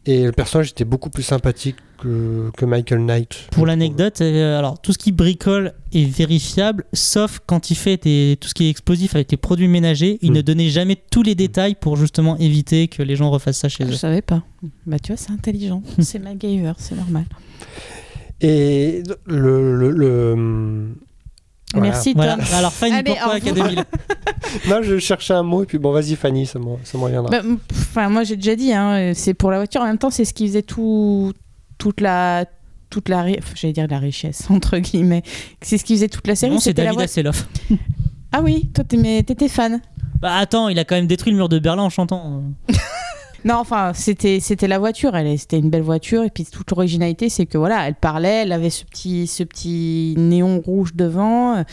et le personnage était beaucoup plus sympathique que, que Michael Knight. je Pour l'anecdote, euh, alors tout ce qui bricole est vérifiable, sauf quand il fait des- tout ce qui est explosif avec les produits ménagers. Il Mm. ne donnait jamais tous les détails pour justement éviter que les gens refassent ça chez Je eux. savais pas. Bah tu vois, c'est intelligent. c'est MacGyver, c'est normal. Et le. le, le- voilà. Merci Tom. Voilà. Alors Fanny, Allez, pourquoi revoir. Académie Non, je cherchais un mot, et puis bon, vas-y, Fanny, ça m'en reviendra. Bah, Enfin, moi j'ai déjà dit, hein, c'est pour la voiture. En même temps, c'est ce qui faisait tout, toute la, toute la, j'allais dire la richesse entre guillemets. C'est ce qui faisait toute la série. Non, c'est la David Hasselhoff. Ah oui, toi t'étais fan. Bah attends, il a quand même détruit le mur de Berlin en chantant. Non, enfin, c'était la voiture. Elle, c'était une belle voiture. Et puis toute l'originalité, c'est que voilà, elle parlait, elle avait ce petit, ce petit néon rouge devant.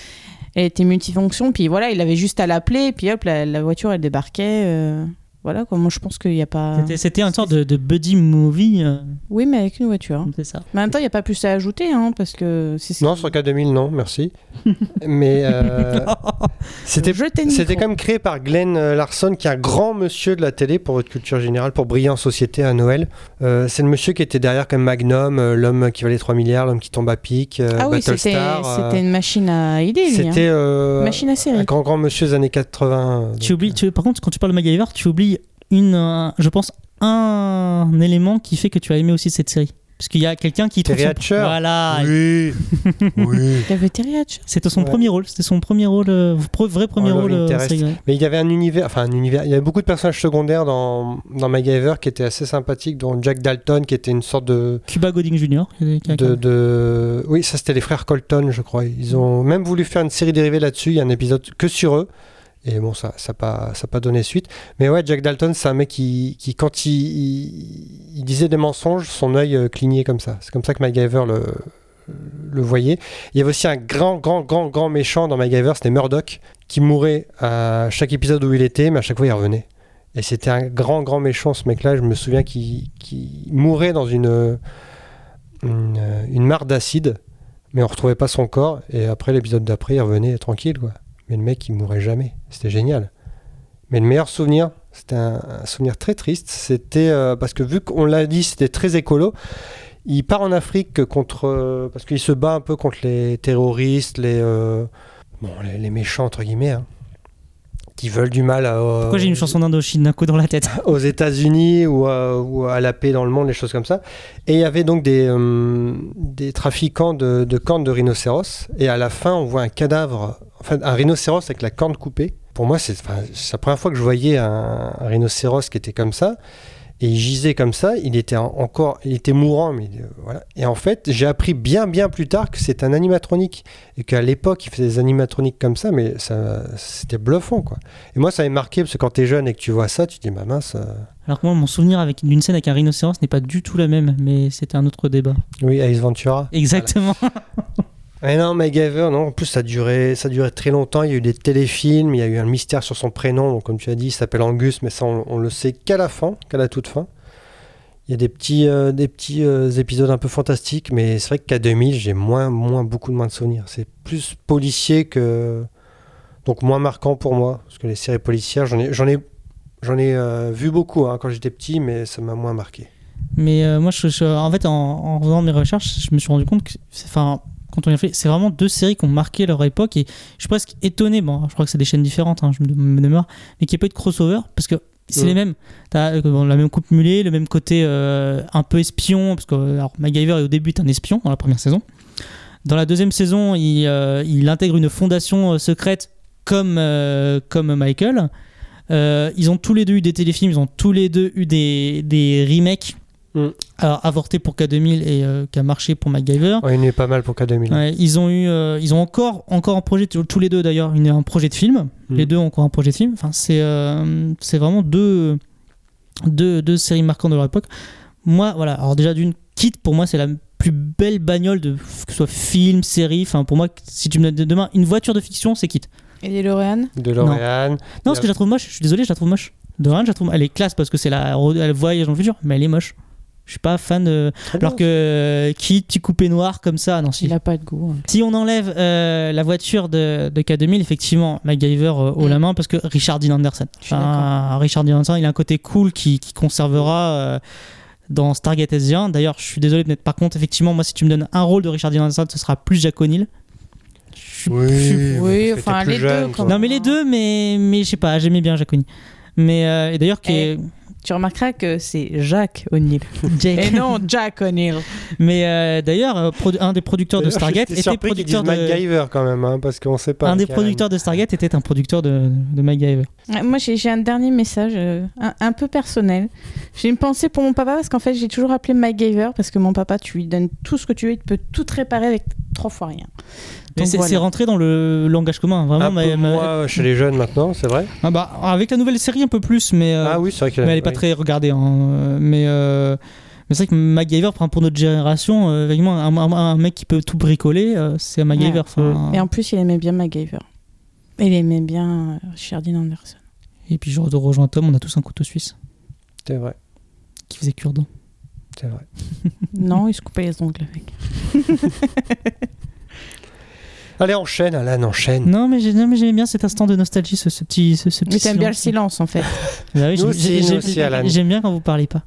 Elle était multifonction. Puis voilà, il avait juste à l'appeler. Et puis hop, la, la voiture, elle débarquait. euh, voilà, quoi. Moi, je pense qu'il n'y a pas. C'était- une sorte de, de buddy movie. euh, Oui, mais avec une voiture. c'est ça. Mais en même temps, il n'y a pas plus à ajouter, hein, parce que Non, sur K2000, non, merci. Mais euh, c'était c'était quand même créé par Glenn euh, Larson, qui est un grand monsieur de la télé pour votre culture générale, pour briller en société à Noël. Euh, c'est le monsieur qui était derrière comme Magnum, euh, l'homme qui valait 3 milliards, l'homme qui tombe à pic, euh, Ah oui, c'était Battlestar. euh, c'était une machine à idées, lui. C'était hein. euh, Machine à série. un grand grand monsieur des années 80. Tu donc, oublies, tu- par contre, quand tu parles de MacGyver, tu oublies une, euh, je pense, un élément qui fait que tu as aimé aussi cette série. Parce qu'il y a quelqu'un qui trouve Terry son- Hatcher. Voilà, Oui, oui. Il y avait Terry Hatcher. c'était son Ouais. premier rôle. C'était son premier rôle, euh, vrai premier Oh, Love rôle. euh, Interest. série, ouais. Mais il y avait un univers, enfin un univers, il y avait beaucoup de personnages secondaires dans, dans MacGyver qui étaient assez sympathiques, dont Jack Dalton qui était une sorte de, Cuba Gooding Jr. de, de- Oui, ça c'était les frères Colton, je crois. Ils ont même voulu faire une série dérivée là-dessus. Il y a un épisode que sur eux. Et bon, ça n'a ça pas, pas donné suite. Mais ouais, Jack Dalton, c'est un mec qui, qui quand il, il, disait des mensonges, son œil euh, clignait comme ça. C'est comme ça que MacGyver le, le voyait. Il y avait aussi un grand, grand, grand, grand méchant dans MacGyver, c'était Murdoch, qui mourait à chaque épisode où il était, mais à chaque fois il revenait. Et c'était un grand, grand méchant, ce mec-là. Je me souviens qu'il qu'il mourait dans une, une, une mare d'acide, mais on retrouvait pas son corps. Et après, l'épisode d'après, il revenait tranquille, quoi. Mais le mec, il mourait jamais. C'était génial. Mais le meilleur souvenir C'était un, souvenir très triste. C'était euh, parce que vu qu'on l'a dit, c'était très écolo. Il part en Afrique contre euh, parce qu'il se bat un peu contre les terroristes, les euh, bon, les, les méchants entre guillemets, hein, qui veulent du mal à, Pourquoi j'ai une chanson d'Indochine d'un coup dans la tête? aux États-Unis ou, à- ou à la paix dans le monde, les choses comme ça. Et il y avait donc des, euh, des trafiquants de, de cornes de rhinocéros. Et à la fin, on voit un cadavre, enfin un rhinocéros avec la corne coupée. Pour moi, c'est la première fois que je voyais un, un rhinocéros qui était comme ça. Et il gisait comme ça, il était en- encore, il était mourant, mais euh, voilà. Et en fait, j'ai appris bien bien plus tard que c'est un animatronique et qu'à l'époque, il faisait des animatroniques comme ça, mais ça, c'était bluffant quoi. Et moi, ça m'avait marqué parce que quand t'es jeune et que tu vois ça, tu te dis, bah mince. euh, Alors que moi, mon souvenir avec d'une scène avec un rhinocéros n'est pas du tout la même, mais c'était un autre débat. Oui, Ace Ventura. Exactement. Et non, MacGyver, non. En plus, ça duré, ça duré très longtemps. Il y a eu des téléfilms, il y a eu un mystère sur son prénom. Donc, comme tu as dit, il s'appelle Angus, mais ça, on, le sait qu'à la fin, qu'à la toute fin. Il y a des petits, euh, des petits euh, épisodes un peu fantastiques, mais c'est vrai qu'à 2000, j'ai moins, moins, beaucoup de moins de souvenirs. C'est plus policier que. Donc, moins marquant pour moi. Parce que les séries policières, j'en ai, j'en ai, j'en ai euh, vu beaucoup hein, quand j'étais petit, mais ça m'a moins marqué. Mais moi, en fait, en, en faisant mes recherches, je me suis rendu compte que, enfin, quand on y fait, c'est vraiment deux séries qui ont marqué leur époque et je suis presque étonné. Bon, je crois que c'est des chaînes différentes, hein, je me, me demeure, mais qu'il n'y ait pas eu de crossover parce que c'est Ouais. les mêmes. T'as euh, bon, la même coupe mulet, le même côté euh, un peu espion, parce que euh, alors, MacGyver est au début est un espion dans la première saison. Dans la deuxième saison, il, euh, il intègre une fondation secrète comme, euh, comme Michael. Ils ont tous les deux eu des téléfilms, ils ont tous les deux eu des, des remakes. Mm. Alors, avorté pour K2000 et euh, qui a marché pour MacGyver. Ouais, il n'est pas mal pour K2000. Ouais, ils ont eu, euh, ils ont encore, encore un projet tous les deux d'ailleurs, une- un projet de film. Mm. Les deux ont encore un projet de film. Enfin, c'est, euh, c'est vraiment deux, deux, deux séries marquantes de leur époque. Moi, voilà. Alors déjà d'une Kit, pour moi, c'est la plus belle bagnole de que ce soit film, série. Enfin, pour moi, si tu me donnes demain une voiture de fiction, c'est Kit. Et les Loréane De L'Oréal. Non, parce que je la trouve moche. Je suis désolé, je la trouve moche. De rien, je la trouve. Elle est classe parce que c'est la elle voyage dans le futur, mais elle est moche. Je suis pas fan de. Alors que euh, Kit, petit coupé noir comme ça, non, si. Il a pas de goût. hein. Si on enlève euh, la voiture de, de K2000, effectivement, MacGyver euh, haut la main parce que Richard Dean Anderson. suis Enfin, Richard Dean Anderson, il a un côté cool qui, qui conservera euh, dans Stargate SG1. D'ailleurs, je suis désolé, mais par contre, effectivement, moi, si tu me donnes un rôle de Richard Dean Anderson, ce sera plus Jack O'Neill. Je suis- je suis- Oui, enfin, les deux. quand non, mais les deux, mais, mais je sais pas, j'aimais bien Jack O'Neill. Mais euh, et d'ailleurs, qui est. Tu remarqueras que c'est Jacques O'Neill. Jack. Et non Jack O'Neill. Mais euh, d'ailleurs, euh, un des producteurs de Stargate était producteur de. MacGyver quand même, hein, parce qu'on sait pas. Un des producteurs de Stargate était un producteur de, de MacGyver. Moi, j'ai j'ai un dernier message, euh, un, un peu personnel. J'ai une pensée pour mon papa parce qu'en fait, j'ai toujours appelé MacGyver parce que mon papa, tu lui donnes tout ce que tu veux, il peut tout te réparer avec trois fois rien. Mais Donc c'est voilà. rentré dans le langage commun, vraiment. Un peu ma- ma- moins chez les jeunes maintenant, c'est vrai. Ah bah, avec la nouvelle série, un peu plus, mais, euh, Ah oui, c'est vrai que. mais elle est pas oui. très regardée. hein, euh, Mais, euh, mais c'est vrai que MacGyver, pour notre génération, euh, un, un- un mec qui peut tout bricoler, euh, c'est MacGyver. Ouais. Et en plus, il aimait bien MacGyver. Il aimait bien euh, Richard Dean Anderson. Et puis je rejoins Tom, on a tous un couteau suisse C'est vrai. qui faisait cure-dent. C'est vrai. non, il se coupait les ongles avec. Allez, enchaîne, Alan, enchaîne. Non, mais j'ai- non, mais j'aimais bien cet instant de nostalgie, ce, ce petit, ce, ce petit Mais t'aimes bien le silence. en fait. Bah oui, j'aime- j'aime- j'aime-. J'aime bien quand vous parlez pas.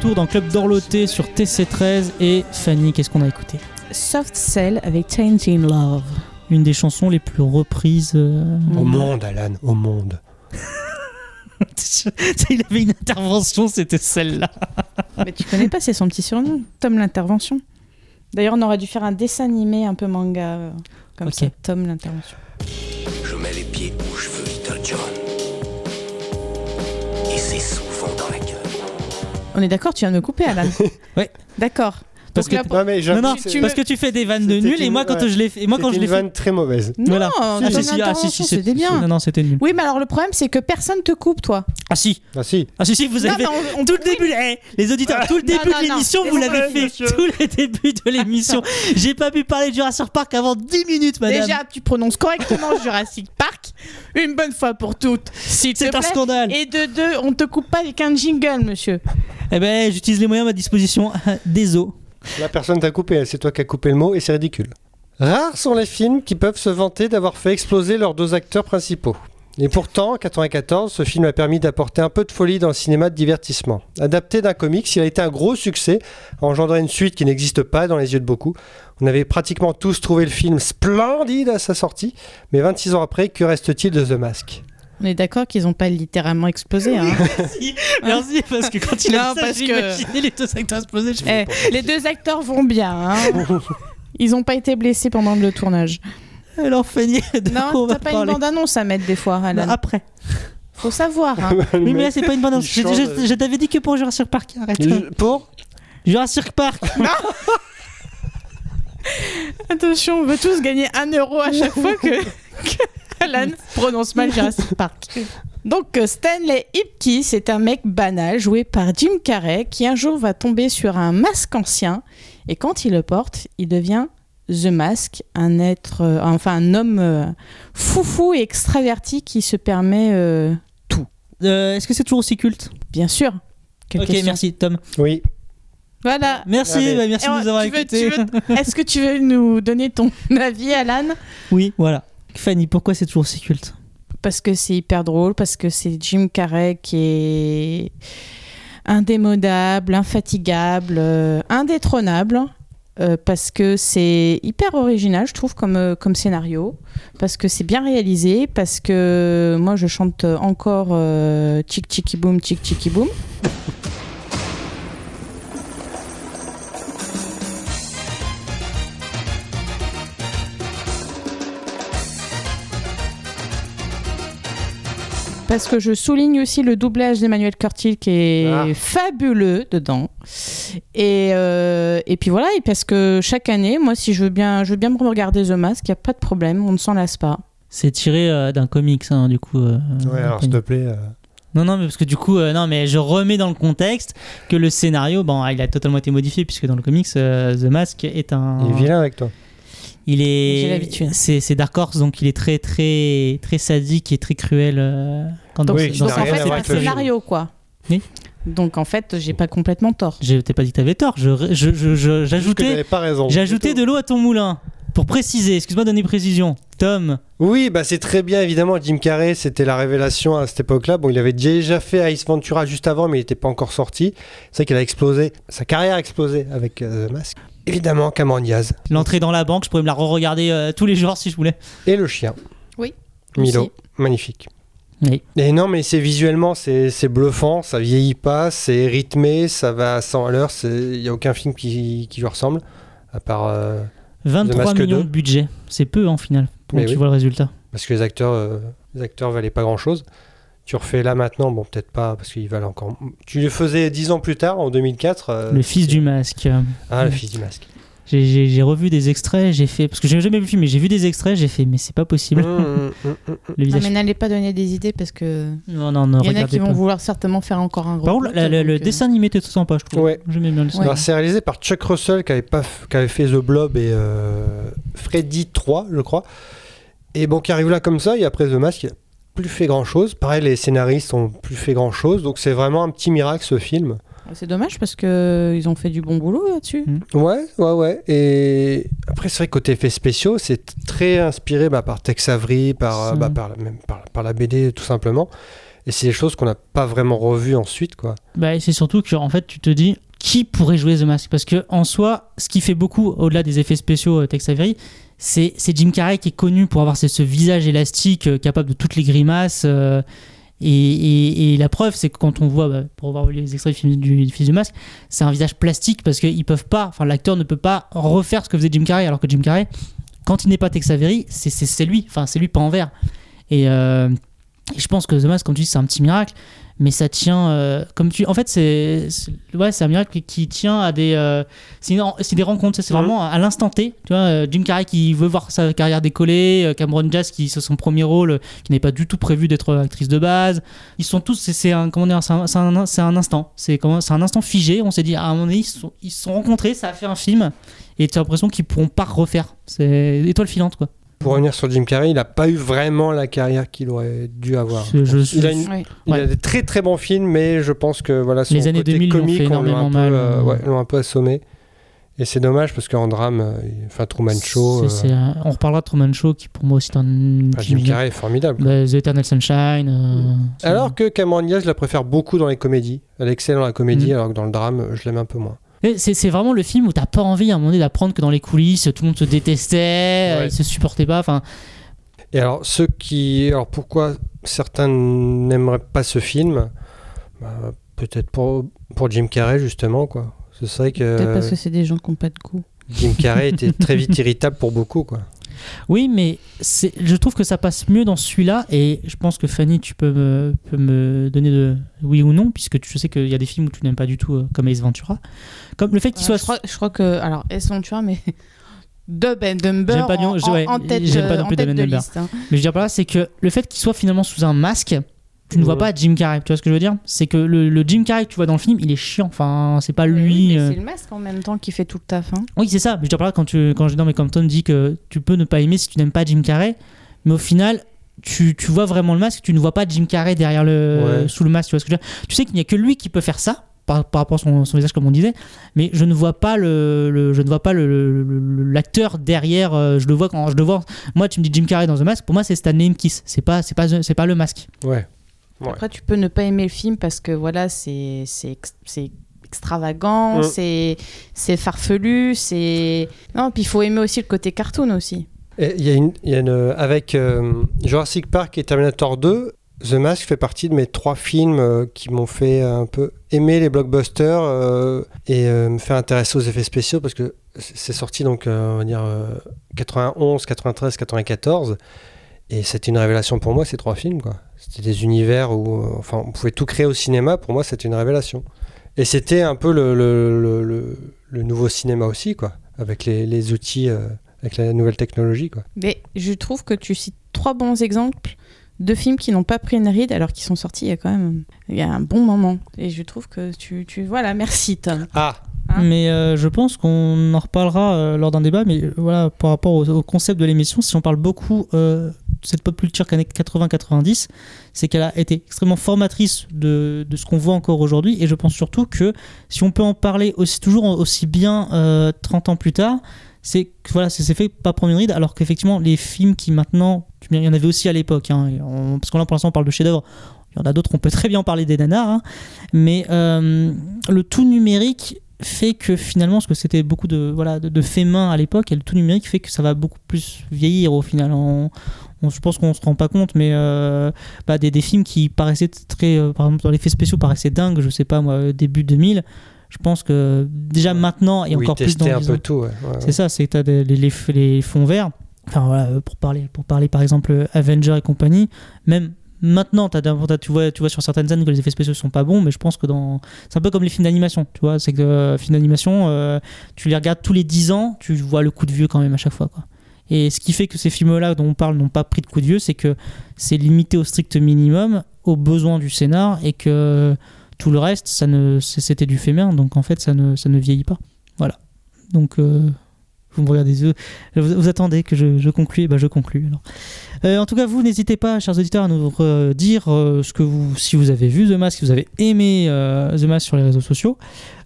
Retour dans Club d'Orloté sur TC13 et Fanny, qu'est-ce qu'on a écouté? Soft Cell avec Changing Love. Une des chansons les plus reprises. euh, Au monde, Alan, au monde. Il avait une intervention, c'était celle-là. Mais tu connais pas, c'est son petit surnom, Tom l'intervention. D'ailleurs, on aurait dû faire un dessin animé un peu manga, euh, comme Ok. ça, Tom l'intervention. Je mets les pieds où je veux, Little John. On est d'accord, tu viens de me couper, Alan Ouais. D'accord. Parce que là, Non, mais non, non, tu parce que tu fais des vannes de nul et moi quand ouais. je l'ai fait, et moi quand je l'ai une fait, vanne très mauvaise. Non, voilà. Ah, si, si, ah, si, l'intervention, si, c'était bien. Non, non, c'était nul. Oui, mais alors le problème, c'est que personne te coupe, toi. Ah si, Ah si. ah si, si, vous Non, avez fait on- tout le oui, début, eh, les auditeurs, tout le Non, début non, de non. l'émission, vous l'avez fait, monsieur. tout le début de l'émission. J'ai pas pu parler de Jurassic Park avant 10 minutes, madame. Déjà, tu prononces correctement Jurassic Park, une bonne fois pour toutes, C'est un scandale. Et de deux, on te coupe pas avec un jingle, monsieur. Eh ben, j'utilise les moyens à ma disposition. Des os. La personne t'a coupé, c'est toi qui as coupé le mot et c'est ridicule. Rares sont les films qui peuvent se vanter d'avoir fait exploser leurs deux acteurs principaux. Et pourtant, en 1994, ce film a permis d'apporter un peu de folie dans le cinéma de divertissement. Adapté d'un comics, il a été un gros succès, a engendré une suite qui n'existe pas dans les yeux de beaucoup. On avait pratiquement tous trouvé le film splendide à sa sortie, mais 26 ans après, que reste-t-il de The Mask? On est d'accord qu'ils ont pas littéralement explosé. Hein. Merci, merci, parce que quand il a Non, ça, que- les deux acteurs exploser. Eh, les deux acteurs vont bien. Hein. Ils ont pas été blessés pendant le tournage. Alors, Fanny, Non, t'as pas une bande-annonce à mettre des fois, Alan. Non, Après. Faut savoir. Hein. Oui, mais là, c'est pas une bonne annonce. il Je, change. je- je t'avais dit que pour Jurassic Park. Arrête. Je- Pour Jurassic Park. Attention, on veut tous gagner un euro à chaque fois que, que Alan prononce mal Jurassic Park. Donc euh, Stanley Ipkiss c'est un mec banal joué par Jim Carrey qui un jour va tomber sur un masque ancien et quand il le porte, il devient The Mask, un être, euh, enfin un homme euh, foufou et extraverti qui se permet euh, Euh, Est-ce que c'est toujours aussi culte? Bien sûr. Quelle Ok, question. merci, Tom. Oui. Voilà. Merci, bah, merci de nous avoir écoutés. Est-ce que tu veux nous donner ton avis, Alan? Oui, voilà. Fanny, pourquoi c'est toujours aussi culte parce que c'est hyper drôle, parce que c'est Jim Carrey qui est indémodable, infatigable, euh, indétrônable, euh, parce que c'est hyper original, je trouve, comme, euh, comme scénario, parce que c'est bien réalisé, parce que moi je chante encore Chick Chicky Boom, Chick Chicky Boom. Parce que je souligne aussi le doublage d'Emmanuel Curtil qui est Ah. fabuleux dedans. Et, euh, et puis voilà, et parce que chaque année, moi, si je veux bien, je veux bien me regarder The Mask, il n'y a pas de problème, on ne s'en lasse pas. C'est tiré euh, d'un comics, hein, du coup. euh, Ouais, alors s'il te plaît. euh, Non, non, mais parce que du coup, euh, non, mais je remets dans le contexte que le scénario, bon, il a totalement été modifié puisque dans le comics, euh, The Mask est un. Il est vilain avec toi. Il est. J'ai l'habitude. C'est c'est Dark Horse, donc il est très, très, très sadique et très cruel. euh, quand Donc, Oui, dans donc n'a en fait, c'est un scénario, quoi. Oui. Donc en fait, j'ai pas complètement tort. Je t'ai pas dit que t'avais tort. Je, je, je- je- j'ajoutais, j'avais pas raison. j'ai ajouté de l'eau à ton moulin pour préciser. Excuse-moi de donner précision. Tom, Oui, bah c'est très bien évidemment. Jim Carrey, c'était la révélation à cette époque-là. Bon, il avait déjà fait Ice Ventura juste avant, mais il n'était pas encore sorti. C'est vrai qu'il a explosé, sa carrière a explosé avec euh, The Mask. Évidemment, Cameron Diaz l'entrée dans la banque, je pourrais me la re-regarder euh, tous les jours si je voulais. et le chien. Oui, Milo, aussi. magnifique. Oui. Et non, mais c'est visuellement, c'est c'est bluffant, ça vieillit pas, c'est rythmé, ça va à 100 à l'heure. Il n'y a aucun film qui, qui lui ressemble, à part euh, 23 Mask millions 2. de budget. C'est peu en final. Quand Mais tu oui. vois le résultat. parce que les acteurs, euh, les acteurs valaient pas grand-chose. Tu refais là maintenant, bon peut-être pas parce qu'ils valent encore. Tu le faisais 10 ans plus tard, en 2004. euh, Le fils du masque. Ah, le fils du masque. J'ai- revu des extraits, j'ai fait. Parce que j'ai jamais vu le film, mais j'ai vu des extraits, j'ai fait, mais c'est pas possible. Le Non, visage. mais n'allez pas donner des idées parce que Non, non, non, il y en a qui vont vouloir certainement faire encore un gros. Par contre, coup, la- la- le euh, dessin animé était sympa, je trouve. Ouais. J'aimais bien le dessin. Ouais. C'est réalisé par Chuck Russell qui avait, pas f- qui avait fait The Blob et euh, Freddy 3, je crois. Et bon, qui arrive là comme ça, et après The Mask, il a plus fait grand chose. Pareil, les scénaristes ont plus fait grand chose, donc c'est vraiment un petit miracle ce film. C'est dommage parce que ils ont fait du bon boulot là-dessus. Ouais, ouais, ouais. Et après, c'est vrai que côté effets spéciaux, c'est très inspiré bah, par Tex Avery, par, euh, bah, par, la- même par, par la BD tout simplement. Et c'est des choses qu'on n'a pas vraiment revues ensuite, quoi. Bah, et c'est surtout que en fait, tu te dis qui pourrait jouer The Mask? Parce que en soi, ce qui fait beaucoup au-delà des effets spéciaux euh, Tex Avery, c'est Jim Carrey qui est connu pour avoir ce, ce visage élastique euh, capable de toutes les grimaces. euh, et, et- la preuve, c'est que quand on voit, bah, pour avoir vu les extraits du film du, du Fils du Masque, c'est un visage plastique parce qu'ils peuvent pas, enfin l'acteur ne peut pas refaire ce que faisait Jim Carrey, alors que Jim Carrey, quand il n'est pas Tex Avery, c'est lui, enfin c'est lui pas en vert. Et, euh, et je pense que The Mask, comme tu dis, c'est un petit miracle, mais ça tient, euh, comme tu, en fait, c'est, ouais, c'est un miracle qui tient à des, euh, c'est, des rencontres, c'est Mhm. vraiment à l'instant T. Tu vois, euh, Jim Carrey qui veut voir sa carrière décoller, euh, Cameron Diaz qui c'est son premier rôle, qui n'est pas du tout prévu d'être actrice de base. Ils sont tous, c'est, un, comment dire, c'est un, c'est un, un instant, c'est comment, c'est un instant figé. On s'est dit, à un moment donné, ils se sont, ils se sont rencontrés, ça a fait un film, et tu as l'impression qu'ils pourront pas refaire. C'est étoile filante, quoi. Pour revenir sur Jim Carrey, il n'a pas eu vraiment la carrière qu'il aurait dû avoir. Je- je- il a, une- Ouais. il a Ouais. des très très bons films, mais je pense que voilà, son Les années côté 2000 l'ont comique un euh, ouais, l'ont un peu assommé. Et c'est dommage parce qu'en drame, euh, enfin Truman Show, C'est- euh, c'est un- on reparlera de Truman Show qui pour moi aussi est un enfin, Jim Carrey est formidable. Bah, The Eternal Sunshine. euh, Alors que Cameron Diaz, je la préfère beaucoup dans les comédies. Elle est excellente dans la comédie, Mhm. alors que dans le drame, je l'aime un peu moins. C'est c'est vraiment le film où t'as pas envie à un moment donné d'apprendre que dans les coulisses tout le monde se détestait, euh, Ouais. ils se supportaient pas. Enfin, Et alors, ceux qui. Alors, pourquoi certains n'aimeraient pas ce film? Bah, Peut-être pour, pour Jim Carrey, justement, quoi. Ce serait que Peut-être parce que c'est des gens qui n'ont pas de goût. Jim Carrey était très vite irritable pour beaucoup, quoi. Oui, mais je trouve que ça passe mieux dans celui-là et je pense que Fanny, tu peux me, peux me donner de oui ou non, puisque tu- je sais qu'il y a des films où tu n'aimes pas du tout, euh, comme Ace Ventura. Comme le fait qu'il Euh, soit. je, crois, je crois que. Alors, S. Ventura, mais. Dub and Dumber J'aime pas en, non- en- ouais, en tête, j'aime pas non en plus tête de Dumber. liste. hein. Mais je veux dire par là, c'est que le fait qu'il soit finalement sous un masque, tu ne vois pas Jim Carrey. Tu vois ce que je veux dire? C'est que le, le Jim Carrey que tu vois dans le film, il est chiant. Enfin, c'est pas oui, lui. mais euh. C'est le masque en même temps qui fait tout le taf. hein. Oui, c'est ça. Mais je veux dire par là, quand, tu, quand je non, mais comme Tom dit que tu peux ne pas aimer si tu n'aimes pas Jim Carrey, mais au final, tu, tu vois vraiment le masque, tu ne vois pas Jim Carrey derrière le, Ouais. sous le masque. Tu vois ce que je veux dire? Tu sais qu'il n'y a que lui qui peut faire ça. Par, par rapport à son, son visage comme on disait mais je ne vois pas le, le- je ne vois pas le- le- le- l'acteur derrière euh, je le vois quand je le vois moi tu me dis Jim Carrey dans The Mask pour moi c'est Stanley Kiss c'est pas c'est pas c'est pas le masque Ouais. Ouais. Après, tu peux ne pas aimer le film parce que voilà, c'est c'est ex- c'est extravagant, Mm. c'est c'est farfelu, c'est non. Puis il faut aimer aussi le côté cartoon aussi. Il y a une, il y a une- avec euh, Jurassic Park et Terminator 2, The Mask fait partie de mes trois films euh, qui m'ont fait un peu aimer les blockbusters euh, et euh, me faire intéresser aux effets spéciaux parce que c'est c'est sorti donc euh, on va dire euh, 91, 93, 94 et c'était une révélation pour moi ces trois films quoi. C'était des univers où euh, enfin on pouvait tout créer au cinéma pour moi c'était une révélation et c'était un peu le, le, le- le- le nouveau cinéma aussi quoi avec les, les outils euh, avec la nouvelle technologie quoi. Mais je trouve que tu cites trois bons exemples de films qui n'ont pas pris une ride alors qu'ils sont sortis il y a quand même il y a un bon moment. Et je trouve que tu, tu voilà, merci Tom. Ah Hein mais euh, je pense qu'on en reparlera euh, lors d'un débat mais voilà par rapport au, au concept de l'émission si on parle beaucoup euh, cette pop culture qu'années 80-90 c'est qu'elle a été extrêmement formatrice de, de ce qu'on voit encore aujourd'hui et je pense surtout que si on peut en parler aussi toujours aussi bien euh, 30 ans plus tard c'est voilà c'est fait pas prendre une ride alors qu'effectivement les films qui maintenant il y en avait aussi à l'époque hein, parce que là pour l'instant on parle de chef-d'œuvre il y en a d'autres on peut très bien parler des nanars hein, mais euh, le tout numérique fait que finalement, parce que c'était beaucoup de, voilà, de, faits main à l'époque, et le tout numérique fait que ça va beaucoup plus vieillir au final. On- je pense qu'on se rend pas compte, mais euh, bah, des, des films qui paraissaient très, euh, par exemple, dans les effets spéciaux paraissaient dingues, je sais pas moi, euh, début 2000, je pense que déjà maintenant, et encore plus dans un 10 peu tout. ouais, ouais, c'est ça, c'est que t'as les, les, les fonds verts. Enfin voilà, pour parler, pour parler par exemple Avenger et compagnie, même maintenant, t'as- tu, vois, tu vois sur certaines scènes que les effets spéciaux sont pas bons, mais je pense que dans. C'est un peu comme les films d'animation, tu vois. C'est que euh, films d'animation, euh, tu les regardes tous les 10 ans, tu vois le coup de vieux quand même à chaque fois, quoi. Et ce qui fait que ces films-là dont on parle n'ont pas pris de coup de vieux, c'est que c'est limité au strict minimum, aux besoins du scénar, et que tout le reste, ça ne, c'était du main, donc en fait, ça ne, ça ne vieillit pas. Voilà. Donc, euh, vous me regardez yeux. Vous, attendez que je, je conclue, bah je conclue. Euh, en tout cas, vous n'hésitez pas, chers auditeurs, à nous euh, dire euh, ce que vous, si vous avez vu The Mask, si vous avez aimé euh, The Mask sur les réseaux sociaux.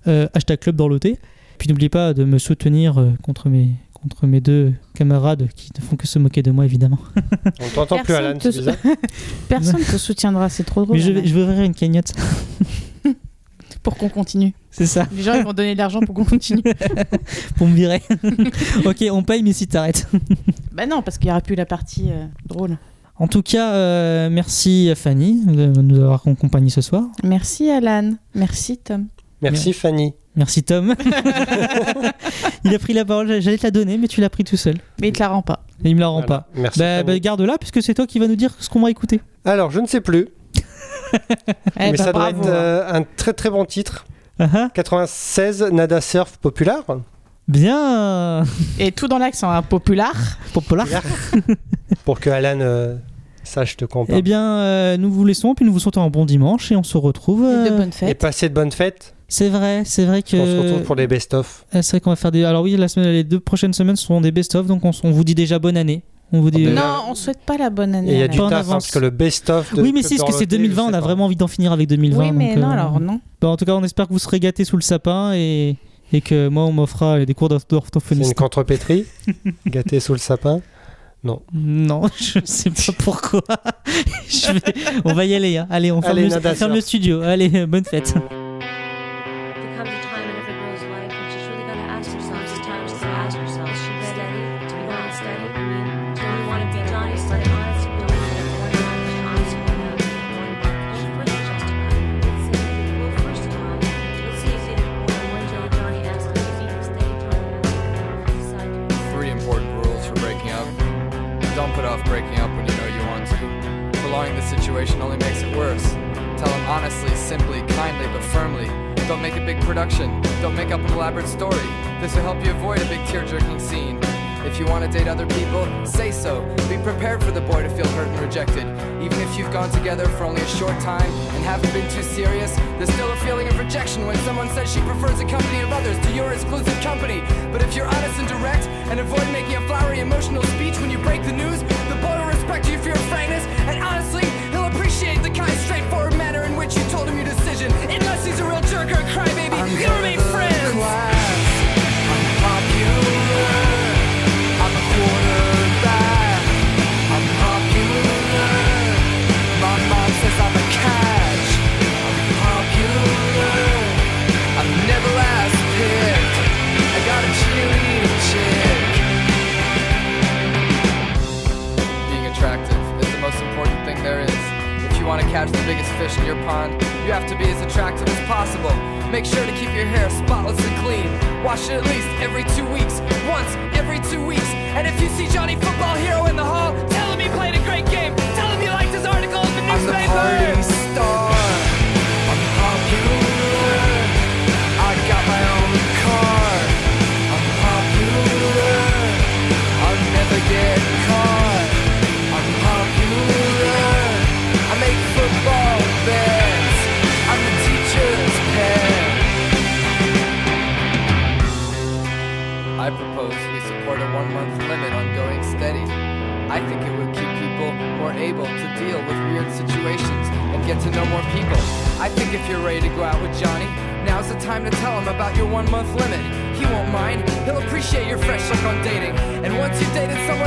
Euh, hashtag Club Dorloté. Puis n'oubliez pas de me soutenir euh, contre mes entre mes deux camarades qui ne font que se moquer de moi, évidemment. On t'entend plus, Alan, te- c'est. Personne ne te soutiendra, c'est trop drôle. Mais je vais, je vais ouvrir une cagnotte. Pour qu'on continue. C'est ça, Les gens ils vont donner de l'argent pour qu'on continue. pour me virer. ok, on paye, mais si t'arrêtes. bah non, parce qu'il n'y aura plus la partie euh, drôle. En tout cas, euh, merci à Fanny de nous avoir accompagnés ce soir. Merci Alan. Merci Tom. Merci Fanny. Merci Tom. il a pris la parole, j'allais te la donner, mais tu l'as pris tout seul. Mais il te la rend pas. Et il me la rend Voilà. pas. Merci. Bah, bah, garde-la, puisque c'est toi qui vas nous dire ce qu'on va écouter. Alors, je ne sais plus, Eh mais bah, ça doit bravo, être euh, un très très bon titre. Ah ah. 96, Nada Surf Populaire. Bien Et tout dans l'accent, hein, populaire. Populaire. Pour que Alan euh, sache on parle. Eh bien, euh, nous vous laissons, puis nous vous souhaitons un bon dimanche et on se retrouve. Et de bonnes Et fêtes. passez de bonnes fêtes. C'est vrai, c'est vrai que. On se retrouve pour des best-of. Euh, C'est vrai qu'on va faire des. Alors oui, la semaine, les deux prochaines semaines seront des best-of, donc on, vous dit déjà bonne année. On vous dit. Euh, déjà. Non, on souhaite pas la bonne Et année. il y a du taf, hein, parce que le best-of Oui, mais si, parce que c'est Dorloté, 2020, je on a vraiment envie d'en finir avec 2020. Oui, mais donc, non, euh, alors non. bah, en tout cas, on espère que vous serez gâtés sous le sapin et, et que moi, on m'offrira des cours C'est d'orthophonie. une contrepétrie Gâté sous le sapin? Non. Non, je sais pas pourquoi. Je vais- On va y aller. hein. Allez, on ferme, Allez, le, ferme studio. Allez, euh, bonne fête. shook on dating. And once you dated someone,